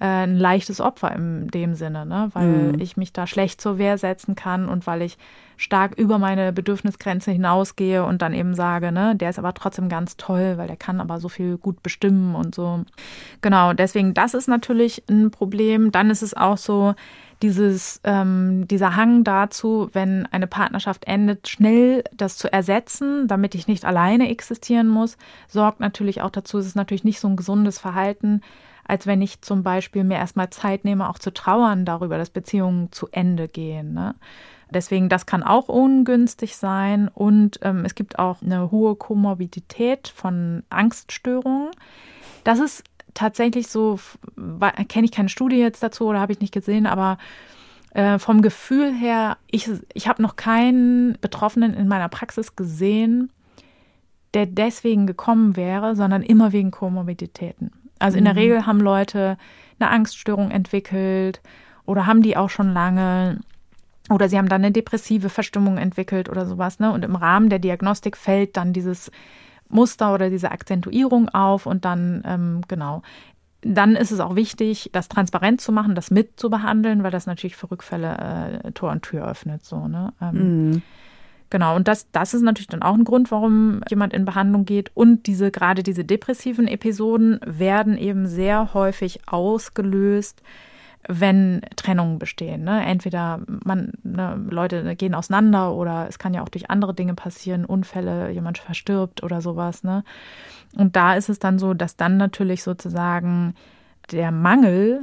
äh, ein leichtes Opfer in dem Sinne, ne? weil Mhm. ich mich da schlecht zur Wehr setzen kann und weil ich stark über meine Bedürfnisgrenze hinausgehe und dann eben sage, ne, der ist aber trotzdem ganz toll, weil der kann aber so viel gut bestimmen und so. Genau, deswegen, das ist natürlich ein Problem. Dann ist es auch so, dieses, ähm, dieser Hang dazu, wenn eine Partnerschaft endet, schnell das zu ersetzen, damit ich nicht alleine existieren muss, sorgt natürlich auch dazu, es ist natürlich nicht so ein gesundes Verhalten, als wenn ich zum Beispiel mir erstmal Zeit nehme, auch zu trauern darüber, dass Beziehungen zu Ende gehen. Ne? Deswegen, das kann auch ungünstig sein. Und ähm, es gibt auch eine hohe Komorbidität von Angststörungen. Das ist tatsächlich so, kenne ich keine Studie jetzt dazu oder habe ich nicht gesehen, aber äh, vom Gefühl her, ich, ich habe noch keinen Betroffenen in meiner Praxis gesehen, der deswegen gekommen wäre, sondern immer wegen Komorbiditäten. Also in der Mhm. Regel haben Leute eine Angststörung entwickelt oder haben die auch schon lange oder sie haben dann eine depressive Verstimmung entwickelt oder sowas. Ne? Und im Rahmen der Diagnostik fällt dann dieses Muster oder diese Akzentuierung auf und dann, ähm, genau. Dann ist es auch wichtig, das transparent zu machen, das mit zu behandeln, weil das natürlich für Rückfälle äh, Tor und Tür öffnet. So, ne? Ähm, Mhm. Genau, und das, das ist natürlich dann auch ein Grund, warum jemand in Behandlung geht. Und diese, gerade diese depressiven Episoden werden eben sehr häufig ausgelöst, wenn Trennungen bestehen. Ne? Entweder man, ne, Leute gehen auseinander oder es kann ja auch durch andere Dinge passieren, Unfälle, jemand verstirbt oder sowas. Ne? Und da ist es dann so, dass dann natürlich sozusagen der Mangel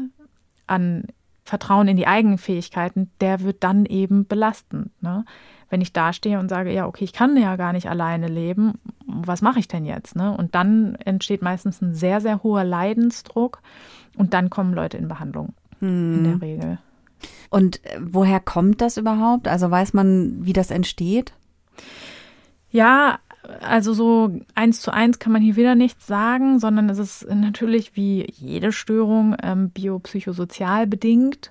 an Vertrauen in die eigenen Fähigkeiten, der wird dann eben belastend. Ne? Wenn ich dastehe und sage, ja, okay, ich kann ja gar nicht alleine leben, was mache ich denn jetzt? Ne? Und dann entsteht meistens ein sehr, sehr hoher Leidensdruck und dann kommen Leute in Behandlung in der Regel. Und äh, woher kommt das überhaupt? Also weiß man, wie das entsteht? Ja, also so eins zu eins kann man hier wieder nichts sagen, sondern es ist natürlich wie jede Störung ähm, biopsychosozial bedingt.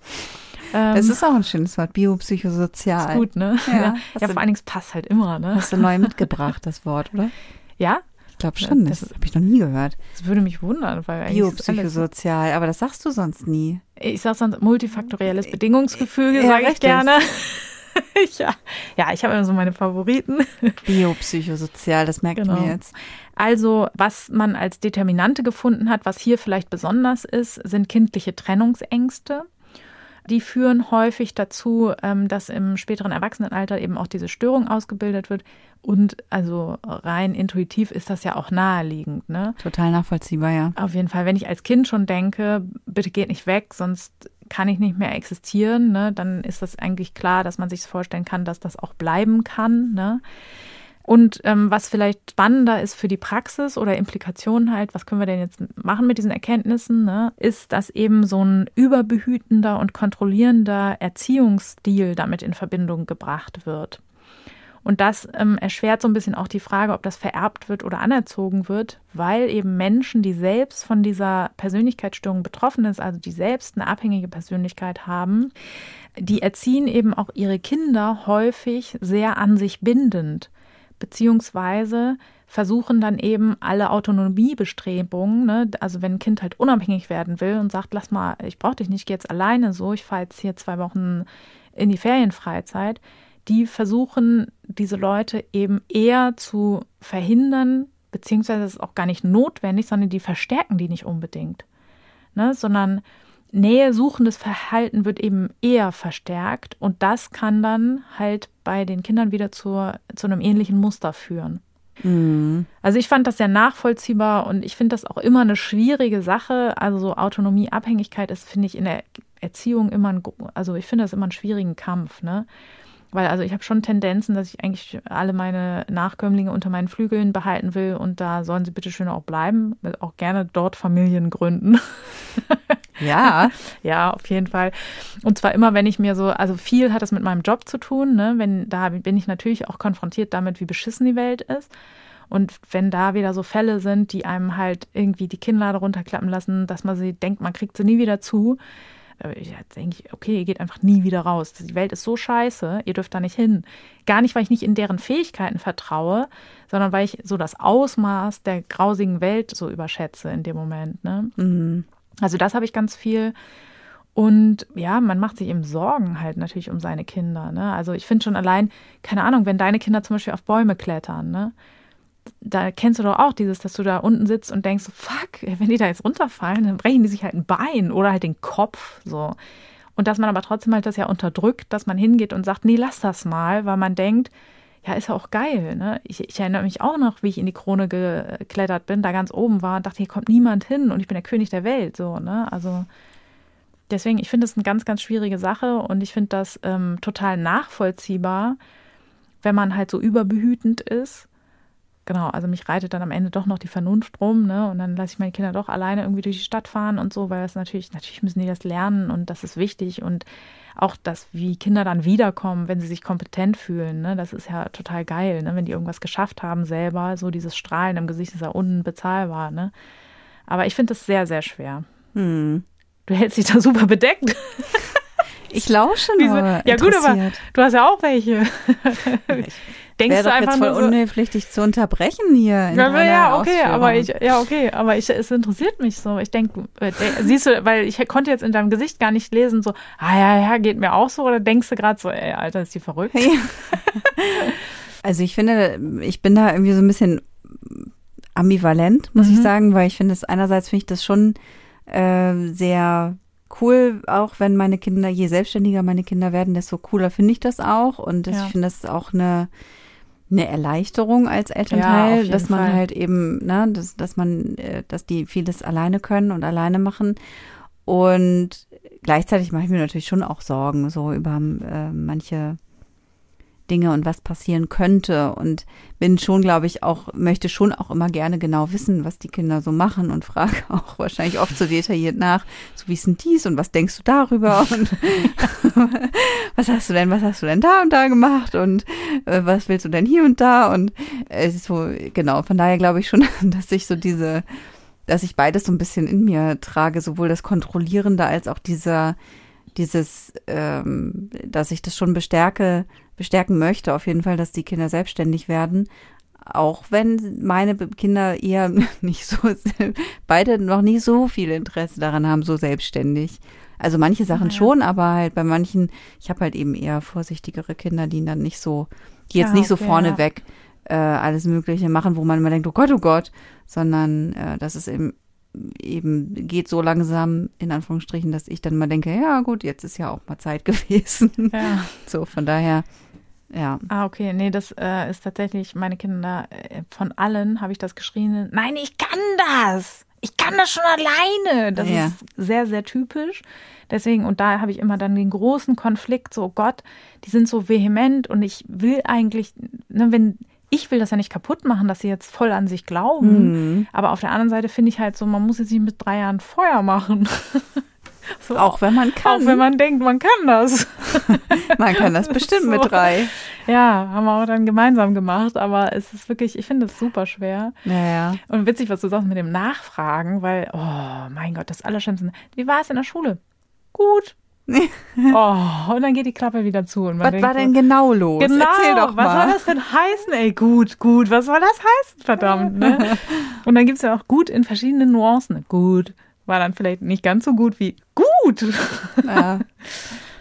Ähm, Das ist auch ein schönes Wort, biopsychosozial. ist gut, ne? Ja, Ja, ja vor allen Dingen, es passt halt immer, ne? Hast du neu mitgebracht, das Wort, oder? Ja, Ich glaube schon, das, Das- habe ich noch nie gehört. das würde mich wundern, weil Biopsychosozial, aber das sagst du sonst nie. ich sag sonst multifaktorielles Bedingungsgefüge, Ja, sage ich gerne. ja. ja, ich habe immer so meine Favoriten. Biopsychosozial, das merkt Genau. mir jetzt. Also, was man als Determinante gefunden hat, was hier vielleicht besonders ist, sind kindliche Trennungsängste. Die führen häufig dazu, ähm, dass im späteren Erwachsenenalter eben auch diese Störung ausgebildet wird. Und also rein intuitiv ist das ja auch naheliegend. Ne? Total nachvollziehbar, ja. Auf jeden Fall, wenn ich als Kind schon denke, bitte geht nicht weg, sonst kann ich nicht mehr existieren, ne, dann ist das eigentlich klar, dass man sich vorstellen kann, dass das auch bleiben kann. Ne? Und ähm, was vielleicht spannender ist für die Praxis oder Implikationen halt, was können wir denn jetzt machen mit diesen Erkenntnissen, ne, ist, dass eben so ein überbehütender und kontrollierender Erziehungsstil damit in Verbindung gebracht wird. Und das ähm, erschwert so ein bisschen auch die Frage, ob das vererbt wird oder anerzogen wird, weil eben Menschen, die selbst von dieser Persönlichkeitsstörung betroffen ist, also die selbst eine abhängige Persönlichkeit haben, die erziehen eben auch ihre Kinder häufig sehr an sich bindend, beziehungsweise versuchen dann eben alle Autonomiebestrebungen, ne, also wenn ein Kind halt unabhängig werden will und sagt, lass mal, ich brauche dich nicht, ich gehe jetzt alleine so, ich fahre jetzt hier zwei Wochen in die Ferienfreizeit, die versuchen diese Leute eben eher zu verhindern, beziehungsweise es ist auch gar nicht notwendig, sondern die verstärken die nicht unbedingt, ne, sondern Nähe suchendes Verhalten wird eben eher verstärkt und das kann dann halt bei den Kindern wieder zur, zu einem ähnlichen Muster führen. Mhm. Also ich fand das sehr nachvollziehbar und ich finde das auch immer eine schwierige Sache. Also so Autonomie, Abhängigkeit ist, finde ich, in der Erziehung immer ein, also ich finde das immer einen schwierigen Kampf, ne? Weil also ich habe schon Tendenzen, dass ich eigentlich alle meine Nachkömmlinge unter meinen Flügeln behalten will und da sollen sie bitte schön auch bleiben, auch gerne dort Familien gründen. Ja. ja, auf jeden Fall. Und zwar immer, wenn ich mir so, also viel hat das mit meinem Job zu tun, ne? Wenn da bin ich natürlich auch konfrontiert damit, wie beschissen die Welt ist. Und wenn da wieder so Fälle sind, die einem halt irgendwie die Kinnlade runterklappen lassen, dass man sie denkt, man kriegt sie nie wieder zu, ich denke ich, okay, ihr geht einfach nie wieder raus. Die Welt ist so scheiße, ihr dürft da nicht hin. Gar nicht, weil ich nicht in deren Fähigkeiten vertraue, sondern weil ich so das Ausmaß der grausigen Welt so überschätze in dem Moment. Ne? Mhm. Also das habe ich ganz viel. Und ja, man macht sich eben Sorgen halt natürlich um seine Kinder. Ne? Also ich finde schon allein, keine Ahnung, wenn deine Kinder zum Beispiel auf Bäume klettern, ne? da kennst du doch auch dieses, dass du da unten sitzt und denkst, fuck, wenn die da jetzt runterfallen, dann brechen die sich halt ein Bein oder halt den Kopf, so. Und dass man aber trotzdem halt das ja unterdrückt, dass man hingeht und sagt, nee, lass das mal, weil man denkt, ja, ist ja auch geil, ne? Ich, ich erinnere mich auch noch, wie ich in die Krone geklettert bin, da ganz oben war und dachte, hier kommt niemand hin und ich bin der König der Welt, so, ne? Also, deswegen, ich finde es eine ganz, ganz schwierige Sache und ich finde das ähm, total nachvollziehbar, wenn man halt so überbehütend ist genau, also mich reitet dann am Ende doch noch die Vernunft rum, ne? Und dann lasse ich meine Kinder doch alleine irgendwie durch die Stadt fahren und so, weil das natürlich, natürlich müssen die das lernen und das ist wichtig und auch das, wie Kinder dann wiederkommen, wenn sie sich kompetent fühlen, ne? Das ist ja total geil, ne? Wenn die irgendwas geschafft haben selber, so dieses Strahlen im Gesicht ist ja unbezahlbar, ne? Aber ich finde das sehr, sehr schwer. Hm. Du hältst dich da super bedeckt. Ich lausche nur. Ja gut, aber du hast ja auch welche. Denkst Wäre du einfach jetzt voll so, unhöflich, dich zu unterbrechen hier. ja, ja, okay, aber ich, ja, okay, aber ich, es interessiert mich so. Ich denke, äh, siehst du, weil ich konnte jetzt in deinem Gesicht gar nicht lesen, so, ah ja, ja, geht mir auch so, oder denkst du gerade so, ey, Alter, ist die verrückt? Ja. also ich finde, ich bin da irgendwie so ein bisschen ambivalent, muss mhm. ich sagen, weil ich finde es einerseits finde ich das schon äh, sehr cool, auch wenn meine Kinder, je selbstständiger meine Kinder werden, desto cooler finde ich das auch. Und das, ja. ich finde das auch eine eine Erleichterung als Elternteil, ja, dass man Fall. halt eben, ne, dass, dass man, äh, dass die vieles alleine können und alleine machen. Und gleichzeitig mache ich mir natürlich schon auch Sorgen, so über äh, manche Dinge und was passieren könnte. Und bin schon, glaube ich, auch, möchte schon auch immer gerne genau wissen, was die Kinder so machen und frage auch wahrscheinlich oft so detailliert nach, so wie ist denn dies und was denkst du darüber? Und was hast du denn, was hast du denn da und da gemacht? Und äh, was willst du denn hier und da? Und äh, so, genau, von daher glaube ich schon, dass ich so diese, dass ich beides so ein bisschen in mir trage, sowohl das Kontrollierende als auch dieser, dieses, ähm, dass ich das schon bestärke, bestärken möchte, auf jeden Fall, dass die Kinder selbstständig werden. Auch wenn meine Kinder eher nicht so, beide noch nicht so viel Interesse daran haben, so selbstständig. Also manche Sachen ah, ja. schon, aber halt bei manchen, ich habe halt eben eher vorsichtigere Kinder, die dann nicht so, die jetzt ja, nicht so okay, vorneweg ja. äh, alles Mögliche machen, wo man immer denkt, oh Gott, oh Gott, sondern äh, dass es eben eben geht so langsam, in Anführungsstrichen, dass ich dann mal denke, ja gut, jetzt ist ja auch mal Zeit gewesen. Ja. So, von daher, ja. Ah, okay. Nee, das äh, ist tatsächlich, meine Kinder, äh, von allen habe ich das geschrien, nein, ich kann das! Ich kann das schon alleine. Das ja. ist sehr, sehr typisch. Deswegen, und da habe ich immer dann den großen Konflikt, so Gott, die sind so vehement und ich will eigentlich, ne, wenn, ich will das ja nicht kaputt machen, dass sie jetzt voll an sich glauben. Mhm. Aber auf der anderen Seite finde ich halt so, man muss jetzt nicht mit drei Jahren Feuer machen. so, auch wenn man kann. Auch wenn man denkt, man kann das. Man kann das bestimmt so. mit drei. Ja, haben wir auch dann gemeinsam gemacht, aber es ist wirklich, ich finde es super schwer. Ja, ja. Und witzig, was du sagst mit dem Nachfragen, weil, oh mein Gott, das Allerschlimmste. Wie war es in der Schule? Gut. oh, und dann geht die Klappe wieder zu. Und was war so, denn genau los? Genau, Erzähl doch mal. was soll das denn heißen? Ey, gut, gut, was soll das heißen? Verdammt, ne? Und dann gibt es ja auch gut in verschiedenen Nuancen. Gut, war dann vielleicht nicht ganz so gut wie gut. Ja.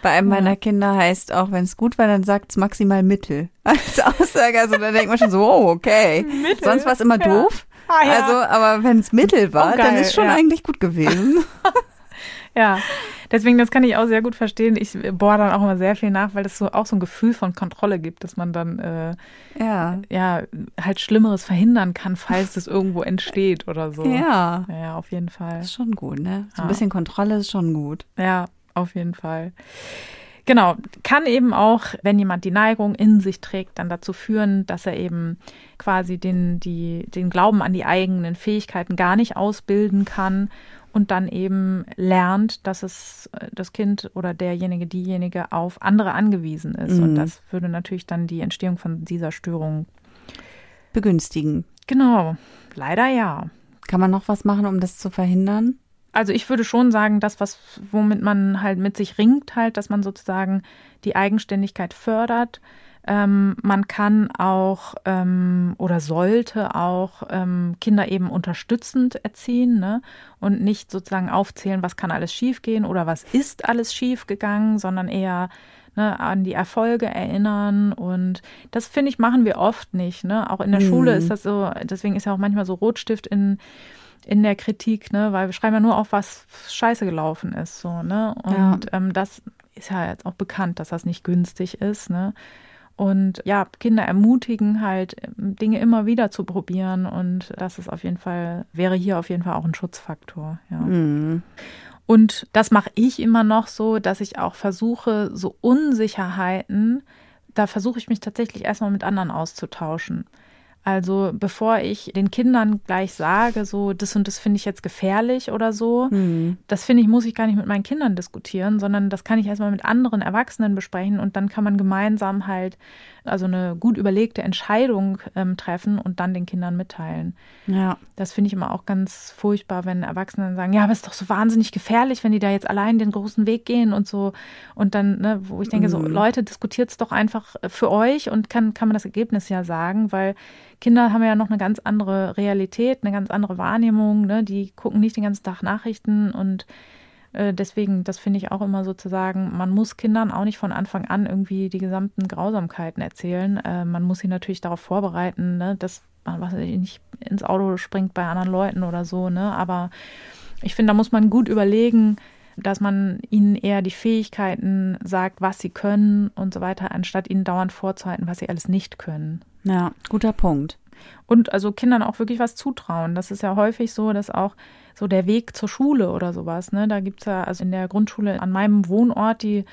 Bei einem meiner Kinder heißt auch, wenn es gut war, dann sagt es maximal Mittel. Als Aussage, also da denkt man schon so, oh, okay. Mittel? Sonst war es immer ja. doof. Ah. Also, aber wenn es Mittel war, oh, dann ist schon eigentlich gut gewesen. ja, deswegen, das kann ich auch sehr gut verstehen. Ich bohre dann auch immer sehr viel nach, weil das so auch so ein Gefühl von Kontrolle gibt, dass man dann äh, ja. ja halt Schlimmeres verhindern kann, falls das irgendwo entsteht oder so. Ja. Ja, auf jeden Fall. ist schon gut, ne? So ein bisschen Kontrolle ist schon gut. Ja, auf jeden Fall. Genau, kann eben auch, wenn jemand die Neigung in sich trägt, dann dazu führen, dass er eben quasi den, die, den Glauben an die eigenen Fähigkeiten gar nicht ausbilden kann und dann eben lernt, dass es äh, das Kind oder derjenige, diejenige auf andere angewiesen ist. Mhm. Und das würde natürlich dann die Entstehung von dieser Störung begünstigen. Genau, leider ja. Kann man noch was machen, um das zu verhindern? Also ich würde schon sagen, das, was, womit man halt mit sich ringt, halt, dass man sozusagen die Eigenständigkeit fördert, ähm, man kann auch ähm, oder sollte auch ähm, Kinder eben unterstützend erziehen ne? und nicht sozusagen aufzählen, was kann alles schiefgehen oder was ist alles schiefgegangen, sondern eher ne, an die Erfolge erinnern. Und das finde ich, machen wir oft nicht. Ne? Auch in der mhm. Schule ist das so, deswegen ist ja auch manchmal so Rotstift in in der Kritik, ne, weil wir schreiben ja nur auf, was scheiße gelaufen ist, so, ne? Und ja. ähm, das ist ja jetzt auch bekannt, dass das nicht günstig ist, ne? Und ja, Kinder ermutigen halt, Dinge immer wieder zu probieren. Und das ist auf jeden Fall, wäre hier auf jeden Fall auch ein Schutzfaktor. Ja. Mhm. Und das mache ich immer noch so, dass ich auch versuche, so Unsicherheiten, da versuche ich mich tatsächlich erstmal mit anderen auszutauschen. Also bevor ich den Kindern gleich sage, so das und das finde ich jetzt gefährlich oder so, mhm. das finde ich, muss ich gar nicht mit meinen Kindern diskutieren, sondern das kann ich erstmal mit anderen Erwachsenen besprechen und dann kann man gemeinsam halt also eine gut überlegte Entscheidung ähm, treffen und dann den Kindern mitteilen. Ja. Das finde ich immer auch ganz furchtbar, wenn Erwachsene sagen, ja, aber es ist doch so wahnsinnig gefährlich, wenn die da jetzt allein den großen Weg gehen und so. Und dann, ne, wo ich denke, mhm. so Leute, diskutiert es doch einfach für euch und kann, kann man das Ergebnis ja sagen, weil Kinder haben ja noch eine ganz andere Realität, eine ganz andere Wahrnehmung, ne? Die gucken nicht den ganzen Tag Nachrichten und äh, deswegen, das finde ich auch immer sozusagen, man muss Kindern auch nicht von Anfang an irgendwie die gesamten Grausamkeiten erzählen. Äh, man muss sie natürlich darauf vorbereiten, ne, dass man was nicht ins Auto springt bei anderen Leuten oder so. Ne? Aber ich finde, da muss man gut überlegen, dass man ihnen eher die Fähigkeiten sagt, was sie können und so weiter, anstatt ihnen dauernd vorzuhalten, was sie alles nicht können. Ja, guter Punkt. Und also Kindern auch wirklich was zutrauen. Das ist ja häufig so, dass auch so der Weg zur Schule oder sowas, ne? Da gibt es ja also in der Grundschule an meinem Wohnort die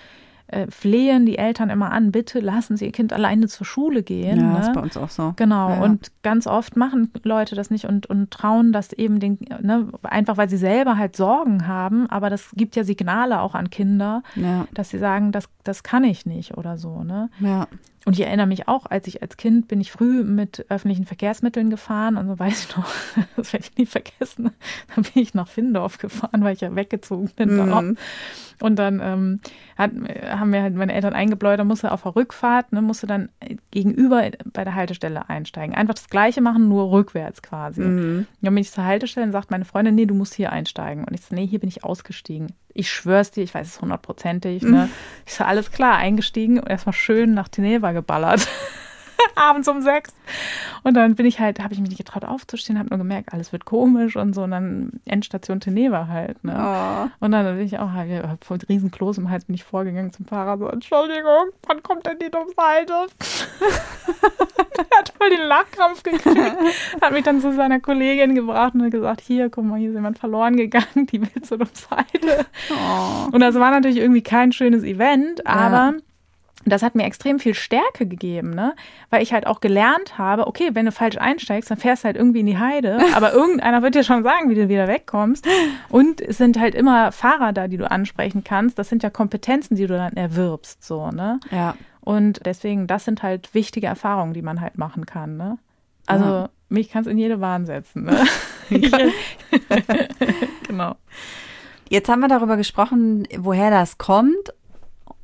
äh, flehen die Eltern immer an, bitte lassen Sie Ihr Kind alleine zur Schule gehen. Ja, ne? ist bei uns auch so. Genau. Ja. Und ganz oft machen Leute das nicht und, und trauen das eben den, ne, einfach weil sie selber halt Sorgen haben, aber das gibt ja Signale auch an Kinder, ja. dass sie sagen, das, das kann ich nicht oder so, ne? Ja. Und ich erinnere mich auch, als ich als Kind bin ich früh mit öffentlichen Verkehrsmitteln gefahren und so weiß ich noch, das werde ich nie vergessen, dann bin ich nach Findorf gefahren, weil ich ja weggezogen bin. Mhm. Und dann ähm, hat, haben mir halt meine Eltern eingebläut, da musste auf der Rückfahrt, ne, musste dann gegenüber bei der Haltestelle einsteigen. Einfach das Gleiche machen, nur rückwärts quasi. Mhm. Dann bin ich zur Haltestelle und sagt meine Freundin, nee, du musst hier einsteigen. Und ich so, nee, hier bin ich ausgestiegen. Ich schwör's dir, ich weiß es hundertprozentig. Ne? Mhm. Ich so, alles klar, eingestiegen und erstmal schön nach Teneva geballert. abends um sechs. Und dann bin ich halt, habe ich mich nicht getraut aufzustehen, habe nur gemerkt, alles wird komisch und so. Und dann Endstation Teneva halt. Ne? Oh. Und dann bin ich auch halt, voll riesen Kloß im Hals bin ich vorgegangen zum Fahrer so, Entschuldigung, wann kommt denn die Dummseite? er hat voll den Lachkrampf gekriegt. Hat mich dann zu seiner Kollegin gebracht und hat gesagt, hier, guck mal, hier ist jemand verloren gegangen, die will zur Dummseite. Oh. Und das war natürlich irgendwie kein schönes Event, aber das hat mir extrem viel Stärke gegeben, ne? Weil ich halt auch gelernt habe, okay, wenn du falsch einsteigst, dann fährst du halt irgendwie in die Heide, aber irgendeiner wird dir schon sagen, wie du wieder wegkommst. Und es sind halt immer Fahrer da, die du ansprechen kannst. Das sind ja Kompetenzen, die du dann erwirbst, so, ne? Ja. Und deswegen, das sind halt wichtige Erfahrungen, die man halt machen kann, ne? Also, ja. mich kannst in jede Bahn setzen, ne? genau. Jetzt haben wir darüber gesprochen, woher das kommt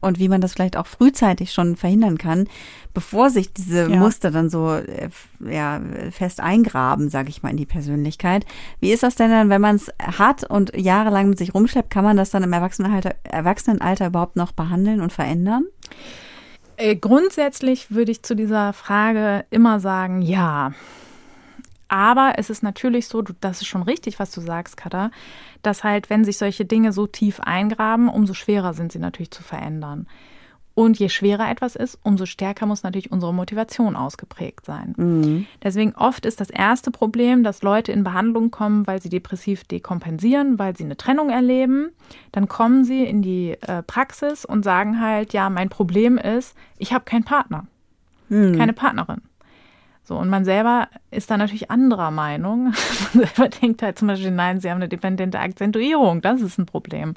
und wie man das vielleicht auch frühzeitig schon verhindern kann, bevor sich diese ja. Muster dann so äh, ja, fest eingraben, sage ich mal, in die Persönlichkeit. Wie ist das denn dann, wenn man es hat und jahrelang mit sich rumschleppt, kann man das dann im Erwachsenenalter, Erwachsenenalter überhaupt noch behandeln und verändern? Äh, grundsätzlich würde ich zu dieser Frage immer sagen, ja. Aber es ist natürlich so, das ist schon richtig, was du sagst, Katha, dass halt, wenn sich solche Dinge so tief eingraben, umso schwerer sind sie natürlich zu verändern. Und je schwerer etwas ist, umso stärker muss natürlich unsere Motivation ausgeprägt sein. Mhm. Deswegen oft ist das erste Problem, dass Leute in Behandlung kommen, weil sie depressiv dekompensieren, weil sie eine Trennung erleben. Dann kommen sie in die äh, Praxis und sagen halt, ja, mein Problem ist, ich habe keinen Partner, mhm. keine Partnerin. So, und man selber ist da natürlich anderer Meinung. Man selber denkt halt zum Beispiel, nein, sie haben eine dependente Akzentuierung, das ist ein Problem.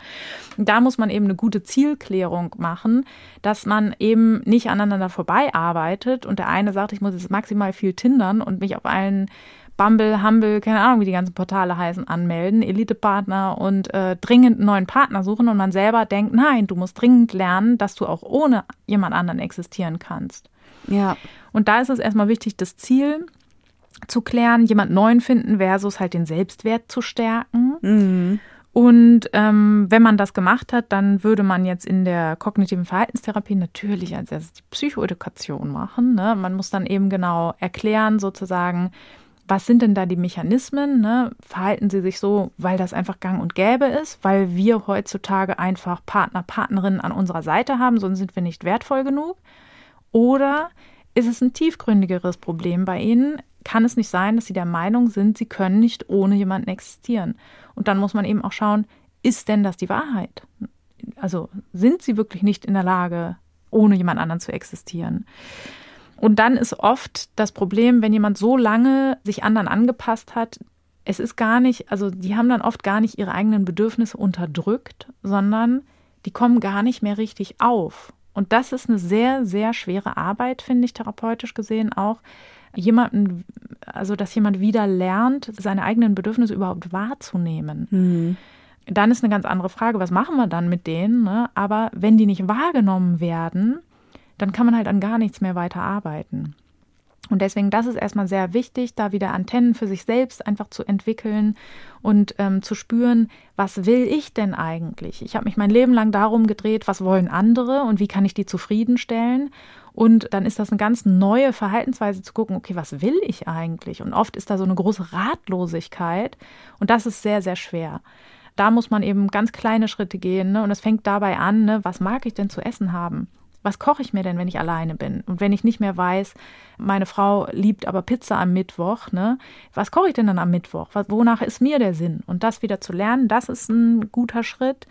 Da muss man eben eine gute Zielklärung machen, dass man eben nicht aneinander vorbei arbeitet und der eine sagt, ich muss jetzt maximal viel tindern und mich auf allen Bumble, Humble, keine Ahnung, wie die ganzen Portale heißen, anmelden, Elite-Partner und äh, dringend einen neuen Partner suchen und man selber denkt, nein, du musst dringend lernen, dass du auch ohne jemand anderen existieren kannst. Ja. Und da ist es erstmal wichtig, das Ziel zu klären, jemand neuen finden versus halt den Selbstwert zu stärken. Mhm. Und ähm, wenn man das gemacht hat, dann würde man jetzt in der kognitiven Verhaltenstherapie natürlich als erstes die Psychoedukation machen. Ne? Man muss dann eben genau erklären, sozusagen, was sind denn da die Mechanismen? Ne? Verhalten sie sich so, weil das einfach gang und gäbe ist, weil wir heutzutage einfach Partner, Partnerinnen an unserer Seite haben, sonst sind wir nicht wertvoll genug? Oder ist es ein tiefgründigeres Problem bei ihnen? Kann es nicht sein, dass sie der Meinung sind, sie können nicht ohne jemanden existieren? Und dann muss man eben auch schauen, ist denn das die Wahrheit? Also sind sie wirklich nicht in der Lage, ohne jemand anderen zu existieren? Und dann ist oft das Problem, wenn jemand so lange sich anderen angepasst hat, es ist gar nicht, also die haben dann oft gar nicht ihre eigenen Bedürfnisse unterdrückt, sondern die kommen gar nicht mehr richtig auf. Und das ist eine sehr, sehr schwere Arbeit, finde ich, therapeutisch gesehen auch. Jemanden, also dass jemand wieder lernt, seine eigenen Bedürfnisse überhaupt wahrzunehmen. Mhm. Dann ist eine ganz andere Frage, was machen wir dann mit denen? Ne? Aber wenn die nicht wahrgenommen werden, dann kann man halt an gar nichts mehr weiter arbeiten. Und deswegen, das ist erstmal sehr wichtig, da wieder Antennen für sich selbst einfach zu entwickeln und ähm, zu spüren, was will ich denn eigentlich? Ich habe mich mein Leben lang darum gedreht, was wollen andere und wie kann ich die zufriedenstellen? Und dann ist das eine ganz neue Verhaltensweise zu gucken, okay, was will ich eigentlich? Und oft ist da so eine große Ratlosigkeit und das ist sehr, sehr schwer. Da muss man eben ganz kleine Schritte gehen ne? und es fängt dabei an, ne? was mag ich denn zu essen haben? Was koche ich mir denn, wenn ich alleine bin? Und wenn ich nicht mehr weiß, meine Frau liebt aber Pizza am Mittwoch, ne? Was koche ich denn dann am Mittwoch? wonach ist mir der Sinn? Und das wieder zu lernen, das ist ein guter Schritt.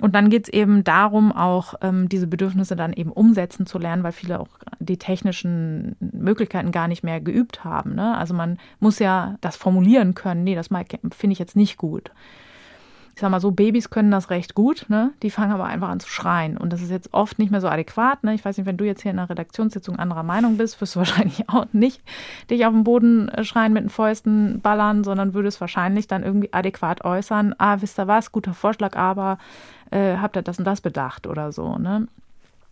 Und dann geht es eben darum, auch ähm, diese Bedürfnisse dann eben umsetzen zu lernen, weil viele auch die technischen Möglichkeiten gar nicht mehr geübt haben. Ne? Also man muss ja das formulieren können. Nee, das finde ich jetzt nicht gut ich sag mal so, Babys können das recht gut, ne? Die fangen aber einfach an zu schreien. Und das ist jetzt oft nicht mehr so adäquat. Ne? Ich weiß nicht, wenn du jetzt hier in einer Redaktionssitzung anderer Meinung bist, wirst du wahrscheinlich auch nicht dich auf den Boden äh, schreien mit den Fäusten ballern, sondern würdest wahrscheinlich dann irgendwie adäquat äußern, ah, wisst ihr was, guter Vorschlag, aber äh, habt ihr das und das bedacht oder so, ne?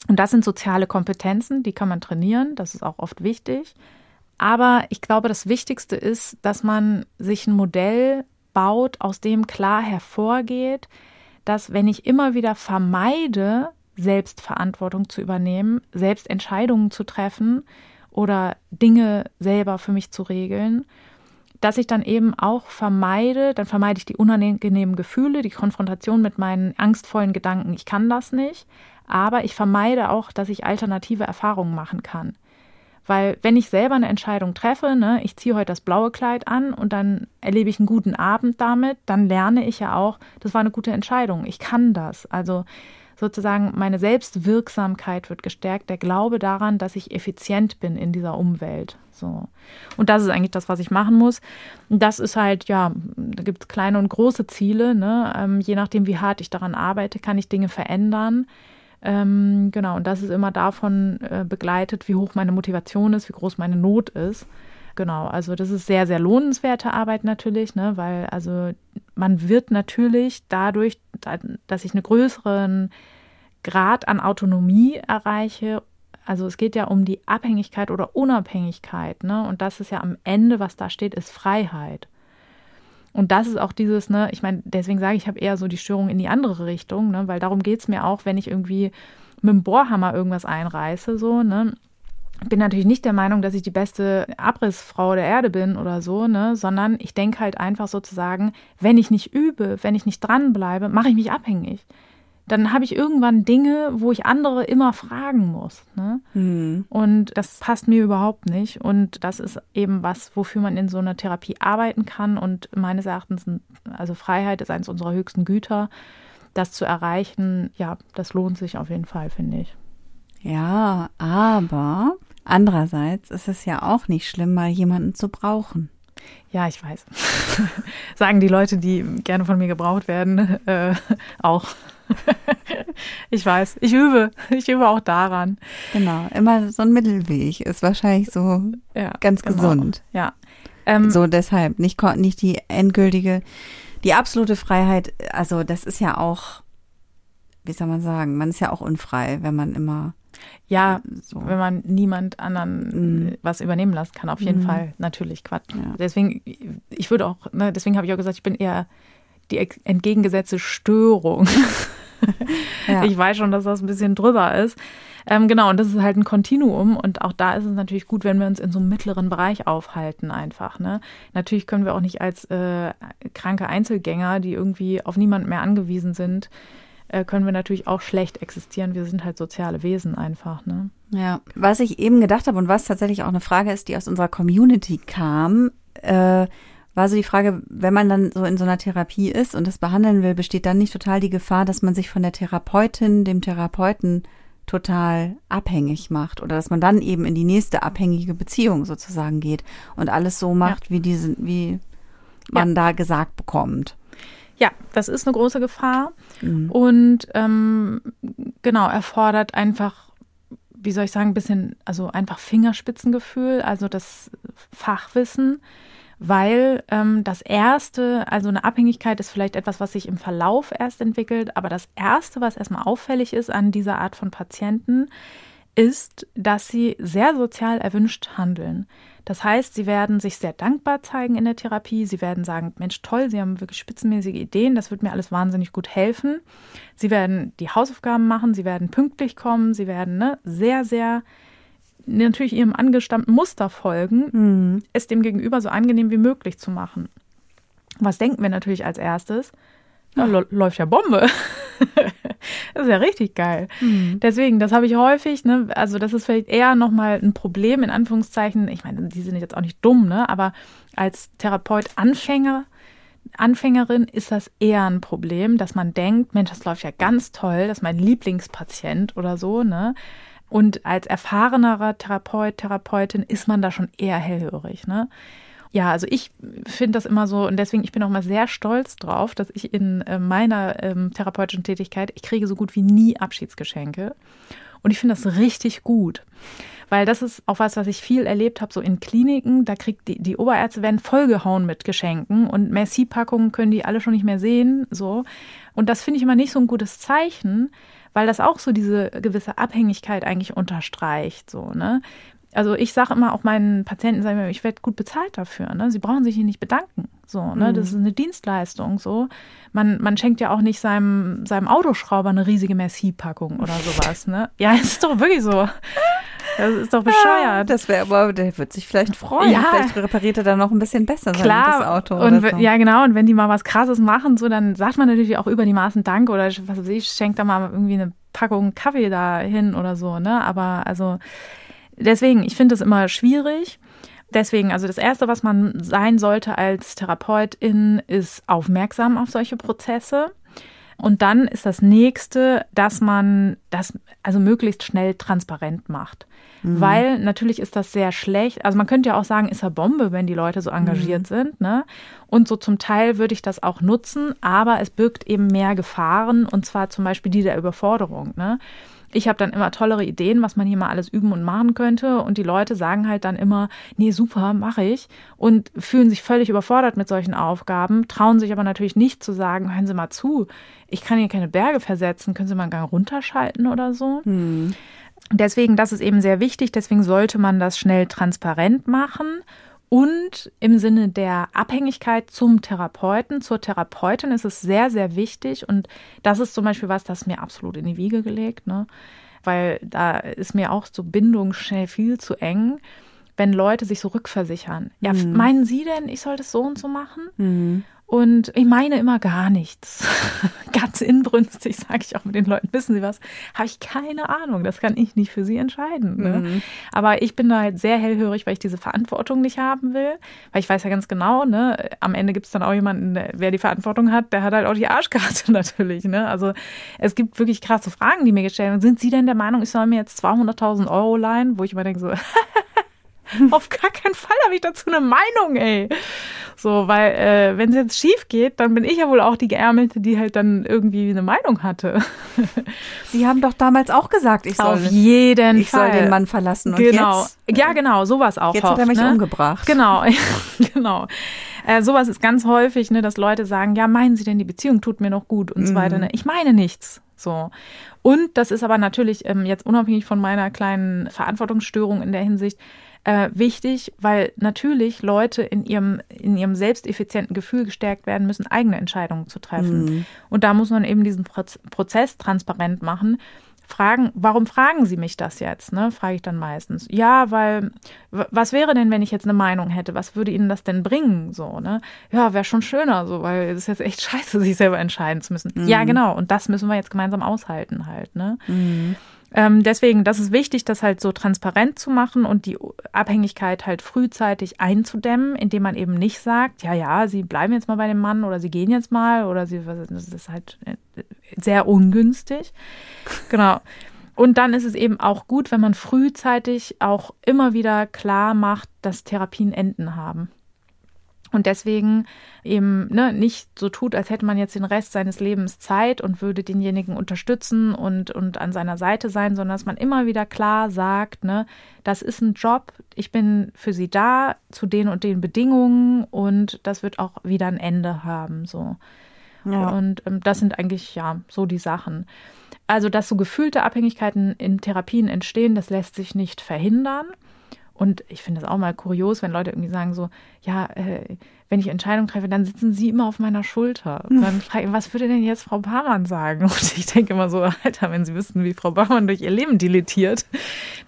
Und das sind soziale Kompetenzen, die kann man trainieren, das ist auch oft wichtig. Aber ich glaube, das Wichtigste ist, dass man sich ein Modell baut, aus dem klar hervorgeht, dass wenn ich immer wieder vermeide, Selbstverantwortung zu übernehmen, selbst Entscheidungen zu treffen oder Dinge selber für mich zu regeln, dass ich dann eben auch vermeide, dann vermeide ich die unangenehmen Gefühle, die Konfrontation mit meinen angstvollen Gedanken, ich kann das nicht, aber ich vermeide auch, dass ich alternative Erfahrungen machen kann. Weil wenn ich selber eine Entscheidung treffe, ne, ich ziehe heute das blaue Kleid an und dann erlebe ich einen guten Abend damit, dann lerne ich ja auch, das war eine gute Entscheidung. Ich kann das. Also sozusagen meine Selbstwirksamkeit wird gestärkt, der Glaube daran, dass ich effizient bin in dieser Umwelt. So. Und das ist eigentlich das, was ich machen muss. Das ist halt, ja, da gibt es kleine und große Ziele. Ne? Ähm, je nachdem, wie hart ich daran arbeite, kann ich Dinge verändern. Ähm, genau, und das ist immer davon äh, begleitet, wie hoch meine Motivation ist, wie groß meine Not ist. Genau, also das ist sehr, sehr lohnenswerte Arbeit natürlich, ne, weil also man wird natürlich dadurch, dass ich einen größeren Grad an Autonomie erreiche, also es geht ja um die Abhängigkeit oder Unabhängigkeit, ne, und das ist ja am Ende, was da steht, ist Freiheit. Und das ist auch dieses, ne, ich meine, deswegen sage ich, ich habe eher so die Störung in die andere Richtung, ne, weil darum geht es mir auch, wenn ich irgendwie mit dem Bohrhammer irgendwas einreiße, so, ne. Bin natürlich nicht der Meinung, dass ich die beste Abrissfrau der Erde bin oder so, ne, sondern ich denke halt einfach sozusagen, wenn ich nicht übe, wenn ich nicht dranbleibe, mache ich mich abhängig dann habe ich irgendwann Dinge, wo ich andere immer fragen muss. Ne? Mhm. Und das passt mir überhaupt nicht. Und das ist eben was, wofür man in so einer Therapie arbeiten kann. Und meines Erachtens, also Freiheit ist eines unserer höchsten Güter. Das zu erreichen, ja, das lohnt sich auf jeden Fall, finde ich. Ja, aber andererseits ist es ja auch nicht schlimm, mal jemanden zu brauchen. Ja, ich weiß. Sagen die Leute, die gerne von mir gebraucht werden, äh, auch. ich weiß, ich übe. Ich übe auch daran. Genau, immer so ein Mittelweg ist wahrscheinlich so ja, ganz genau. gesund. Ja. Ähm, so deshalb, nicht, nicht die endgültige, die absolute Freiheit, also das ist ja auch, wie soll man sagen, man ist ja auch unfrei, wenn man immer ja, so. wenn man niemand anderen mm. was übernehmen lassen kann, auf jeden mm. Fall natürlich Quatsch. Ja. Deswegen, ich würde auch, ne, deswegen habe ich auch gesagt, ich bin eher die entgegengesetzte Störung. ja. Ich weiß schon, dass das ein bisschen drüber ist. Ähm, genau, und das ist halt ein Kontinuum und auch da ist es natürlich gut, wenn wir uns in so einem mittleren Bereich aufhalten einfach. Ne? Natürlich können wir auch nicht als äh, kranke Einzelgänger, die irgendwie auf niemand mehr angewiesen sind, äh, können wir natürlich auch schlecht existieren. Wir sind halt soziale Wesen einfach. Ne? Ja, was ich eben gedacht habe und was tatsächlich auch eine Frage ist, die aus unserer Community kam, äh, war so die Frage, wenn man dann so in so einer Therapie ist und das behandeln will, besteht dann nicht total die Gefahr, dass man sich von der Therapeutin, dem Therapeuten total abhängig macht oder dass man dann eben in die nächste abhängige Beziehung sozusagen geht und alles so macht, ja. wie diese, wie man ja. da gesagt bekommt. Ja, das ist eine große Gefahr mhm. und ähm, genau erfordert einfach, wie soll ich sagen, ein bisschen, also einfach Fingerspitzengefühl, also das Fachwissen weil ähm, das erste, also eine Abhängigkeit ist vielleicht etwas, was sich im Verlauf erst entwickelt, aber das erste, was erstmal auffällig ist an dieser Art von Patienten, ist, dass sie sehr sozial erwünscht handeln. Das heißt, sie werden sich sehr dankbar zeigen in der Therapie. Sie werden sagen, Mensch, toll, Sie haben wirklich spitzenmäßige Ideen, das wird mir alles wahnsinnig gut helfen. Sie werden die Hausaufgaben machen, sie werden pünktlich kommen, sie werden ne, sehr, sehr natürlich ihrem angestammten Muster folgen, mhm. es dem Gegenüber so angenehm wie möglich zu machen. Was denken wir natürlich als erstes? Ja, läuft ja Bombe. das ist ja richtig geil. Mhm. Deswegen, das habe ich häufig, ne, also das ist vielleicht eher nochmal ein Problem, in Anführungszeichen. Ich meine, die sind jetzt auch nicht dumm, ne, aber als Therapeut Anfänger, Anfängerin ist das eher ein Problem, dass man denkt, Mensch, das läuft ja ganz toll, das ist mein Lieblingspatient oder so, ne? Und als erfahrenerer Therapeut, Therapeutin ist man da schon eher hellhörig. Ne? Ja, also ich finde das immer so und deswegen, ich bin auch mal sehr stolz drauf, dass ich in äh, meiner ähm, therapeutischen Tätigkeit, ich kriege so gut wie nie Abschiedsgeschenke. Und ich finde das richtig gut. Weil das ist auch was, was ich viel erlebt habe, so in Kliniken. Da kriegt die, die Oberärzte werden vollgehauen mit Geschenken und Merci-Packungen können die alle schon nicht mehr sehen. So. Und das finde ich immer nicht so ein gutes Zeichen, weil das auch so diese gewisse Abhängigkeit eigentlich unterstreicht. So, ne? Also ich sage immer auch meinen Patienten, sage ich, ich werde gut bezahlt dafür. Ne? Sie brauchen sich hier nicht bedanken. So, ne? Mhm. Das ist eine Dienstleistung. So. Man, man schenkt ja auch nicht seinem, seinem Autoschrauber eine riesige Merci-Packung oder sowas. Ne? Ja, ist doch wirklich so. Das ist doch bescheuert. das wäre aber, der wird sich vielleicht freuen. Ja. Vielleicht repariert er dann noch ein bisschen besser Klar. sein Auto. Und so. ja, genau. Und wenn die mal was krasses machen, so, dann sagt man natürlich auch über die Maßen Dank oder was weiß ich, schenkt da mal irgendwie eine Packung Kaffee da hin oder so, ne? Aber also deswegen, ich finde es immer schwierig. Deswegen, also das Erste, was man sein sollte als Therapeutin, ist aufmerksam auf solche Prozesse. Und dann ist das nächste, dass man das also möglichst schnell transparent macht. Mhm. Weil natürlich ist das sehr schlecht. Also man könnte ja auch sagen, ist er Bombe, wenn die Leute so engagiert mhm. sind. Ne? Und so zum Teil würde ich das auch nutzen, aber es birgt eben mehr Gefahren und zwar zum Beispiel die der Überforderung. Ne? Ich habe dann immer tollere Ideen, was man hier mal alles üben und machen könnte. Und die Leute sagen halt dann immer, nee, super, mache ich. Und fühlen sich völlig überfordert mit solchen Aufgaben, trauen sich aber natürlich nicht zu sagen, hören Sie mal zu, ich kann hier keine Berge versetzen, können Sie mal einen Gang runterschalten oder so. Hm. Deswegen, das ist eben sehr wichtig, deswegen sollte man das schnell transparent machen und im Sinne der Abhängigkeit zum Therapeuten, zur Therapeutin ist es sehr, sehr wichtig. Und das ist zum Beispiel was, das mir absolut in die Wiege gelegt, ne? Weil da ist mir auch so Bindung schnell viel zu eng, wenn Leute sich so rückversichern. Ja, mhm. meinen Sie denn, ich soll das so und so machen? Mhm. Und ich meine immer gar nichts. Ganz inbrünstig sage ich auch mit den Leuten, wissen Sie was? Habe ich keine Ahnung. Das kann ich nicht für Sie entscheiden. Ne? Mhm. Aber ich bin da halt sehr hellhörig, weil ich diese Verantwortung nicht haben will. Weil ich weiß ja ganz genau, ne, am Ende gibt es dann auch jemanden, wer die Verantwortung hat, der hat halt auch die Arschkarte natürlich. Ne? Also es gibt wirklich krasse Fragen, die mir gestellt werden. Sind Sie denn der Meinung, ich soll mir jetzt 200.000 Euro leihen? Wo ich immer denke so, auf gar keinen Fall habe ich dazu eine Meinung, ey. So, weil äh, wenn es jetzt schief geht, dann bin ich ja wohl auch die Geärmelte, die halt dann irgendwie eine Meinung hatte. Sie haben doch damals auch gesagt, ich soll, auf jeden ich Fall. soll den Mann verlassen. Und genau. Jetzt, ja, genau, sowas auch. Jetzt oft, hat er mich ne? umgebracht. Genau, genau. Äh, sowas ist ganz häufig, ne, dass Leute sagen, ja, meinen Sie denn, die Beziehung tut mir noch gut und mhm. so weiter. Ne? Ich meine nichts. So. Und das ist aber natürlich ähm, jetzt unabhängig von meiner kleinen Verantwortungsstörung in der Hinsicht, äh, wichtig, weil natürlich Leute in ihrem, in ihrem selbsteffizienten Gefühl gestärkt werden müssen, eigene Entscheidungen zu treffen. Mhm. Und da muss man eben diesen Prozess transparent machen. Fragen, warum fragen Sie mich das jetzt? Ne, frage ich dann meistens. Ja, weil, was wäre denn, wenn ich jetzt eine Meinung hätte? Was würde Ihnen das denn bringen? So, ne? Ja, wäre schon schöner, so, weil es ist jetzt echt scheiße, sich selber entscheiden zu müssen. Mhm. Ja, genau. Und das müssen wir jetzt gemeinsam aushalten halt, ne? Mhm. Ähm, deswegen, das ist wichtig, das halt so transparent zu machen und die Abhängigkeit halt frühzeitig einzudämmen, indem man eben nicht sagt, ja, ja, sie bleiben jetzt mal bei dem Mann oder sie gehen jetzt mal oder sie, das ist halt äh, sehr ungünstig. Genau. Und dann ist es eben auch gut, wenn man frühzeitig auch immer wieder klar macht, dass Therapien Enden haben. Und deswegen eben ne, nicht so tut, als hätte man jetzt den Rest seines Lebens Zeit und würde denjenigen unterstützen und, und an seiner Seite sein, sondern dass man immer wieder klar sagt, ne, das ist ein Job, ich bin für sie da zu den und den Bedingungen und das wird auch wieder ein Ende haben. So. Ja. Und ähm, das sind eigentlich ja so die Sachen. Also, dass so gefühlte Abhängigkeiten in Therapien entstehen, das lässt sich nicht verhindern. Und ich finde es auch mal kurios, wenn Leute irgendwie sagen so, ja, äh, wenn ich Entscheidungen treffe, dann sitzen sie immer auf meiner Schulter. Und dann frage ich, was würde denn jetzt Frau Barmann sagen? Und ich denke immer so, Alter, wenn sie wüssten, wie Frau Barmann durch ihr Leben dilettiert,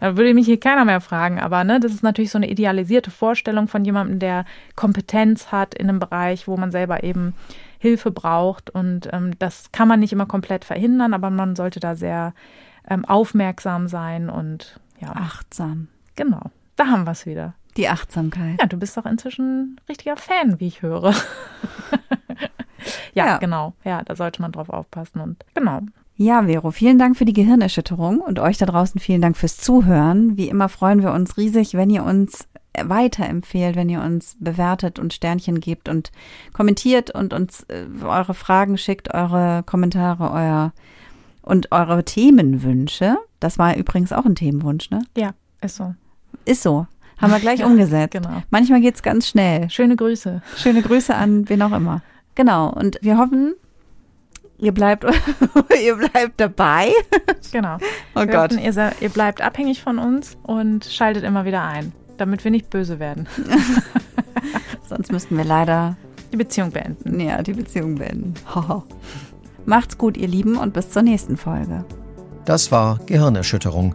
dann würde mich hier keiner mehr fragen. Aber ne, das ist natürlich so eine idealisierte Vorstellung von jemandem, der Kompetenz hat in einem Bereich, wo man selber eben Hilfe braucht. Und ähm, das kann man nicht immer komplett verhindern, aber man sollte da sehr ähm, aufmerksam sein und ja. Achtsam. Genau. Da haben wir es wieder. Die Achtsamkeit. Ja, du bist doch inzwischen richtiger Fan, wie ich höre. ja, ja, genau. Ja, da sollte man drauf aufpassen und genau. Ja, Vero, vielen Dank für die Gehirnerschütterung und euch da draußen vielen Dank fürs Zuhören. Wie immer freuen wir uns riesig, wenn ihr uns weiterempfehlt, wenn ihr uns bewertet und Sternchen gebt und kommentiert und uns äh, eure Fragen schickt, eure Kommentare, euer und eure Themenwünsche. Das war übrigens auch ein Themenwunsch, ne? Ja, ist so. Ist so. Haben wir gleich umgesetzt. genau. Manchmal geht's ganz schnell. Schöne Grüße. Schöne Grüße an wen auch immer. Genau. Und wir hoffen, ihr bleibt, ihr bleibt dabei. Genau. Oh wir Gott. Hoffen, ihr, ihr bleibt abhängig von uns und schaltet immer wieder ein, damit wir nicht böse werden. Sonst müssten wir leider die Beziehung beenden. Ja, die Beziehung beenden. Macht's gut, ihr Lieben, und bis zur nächsten Folge. Das war Gehirnerschütterung,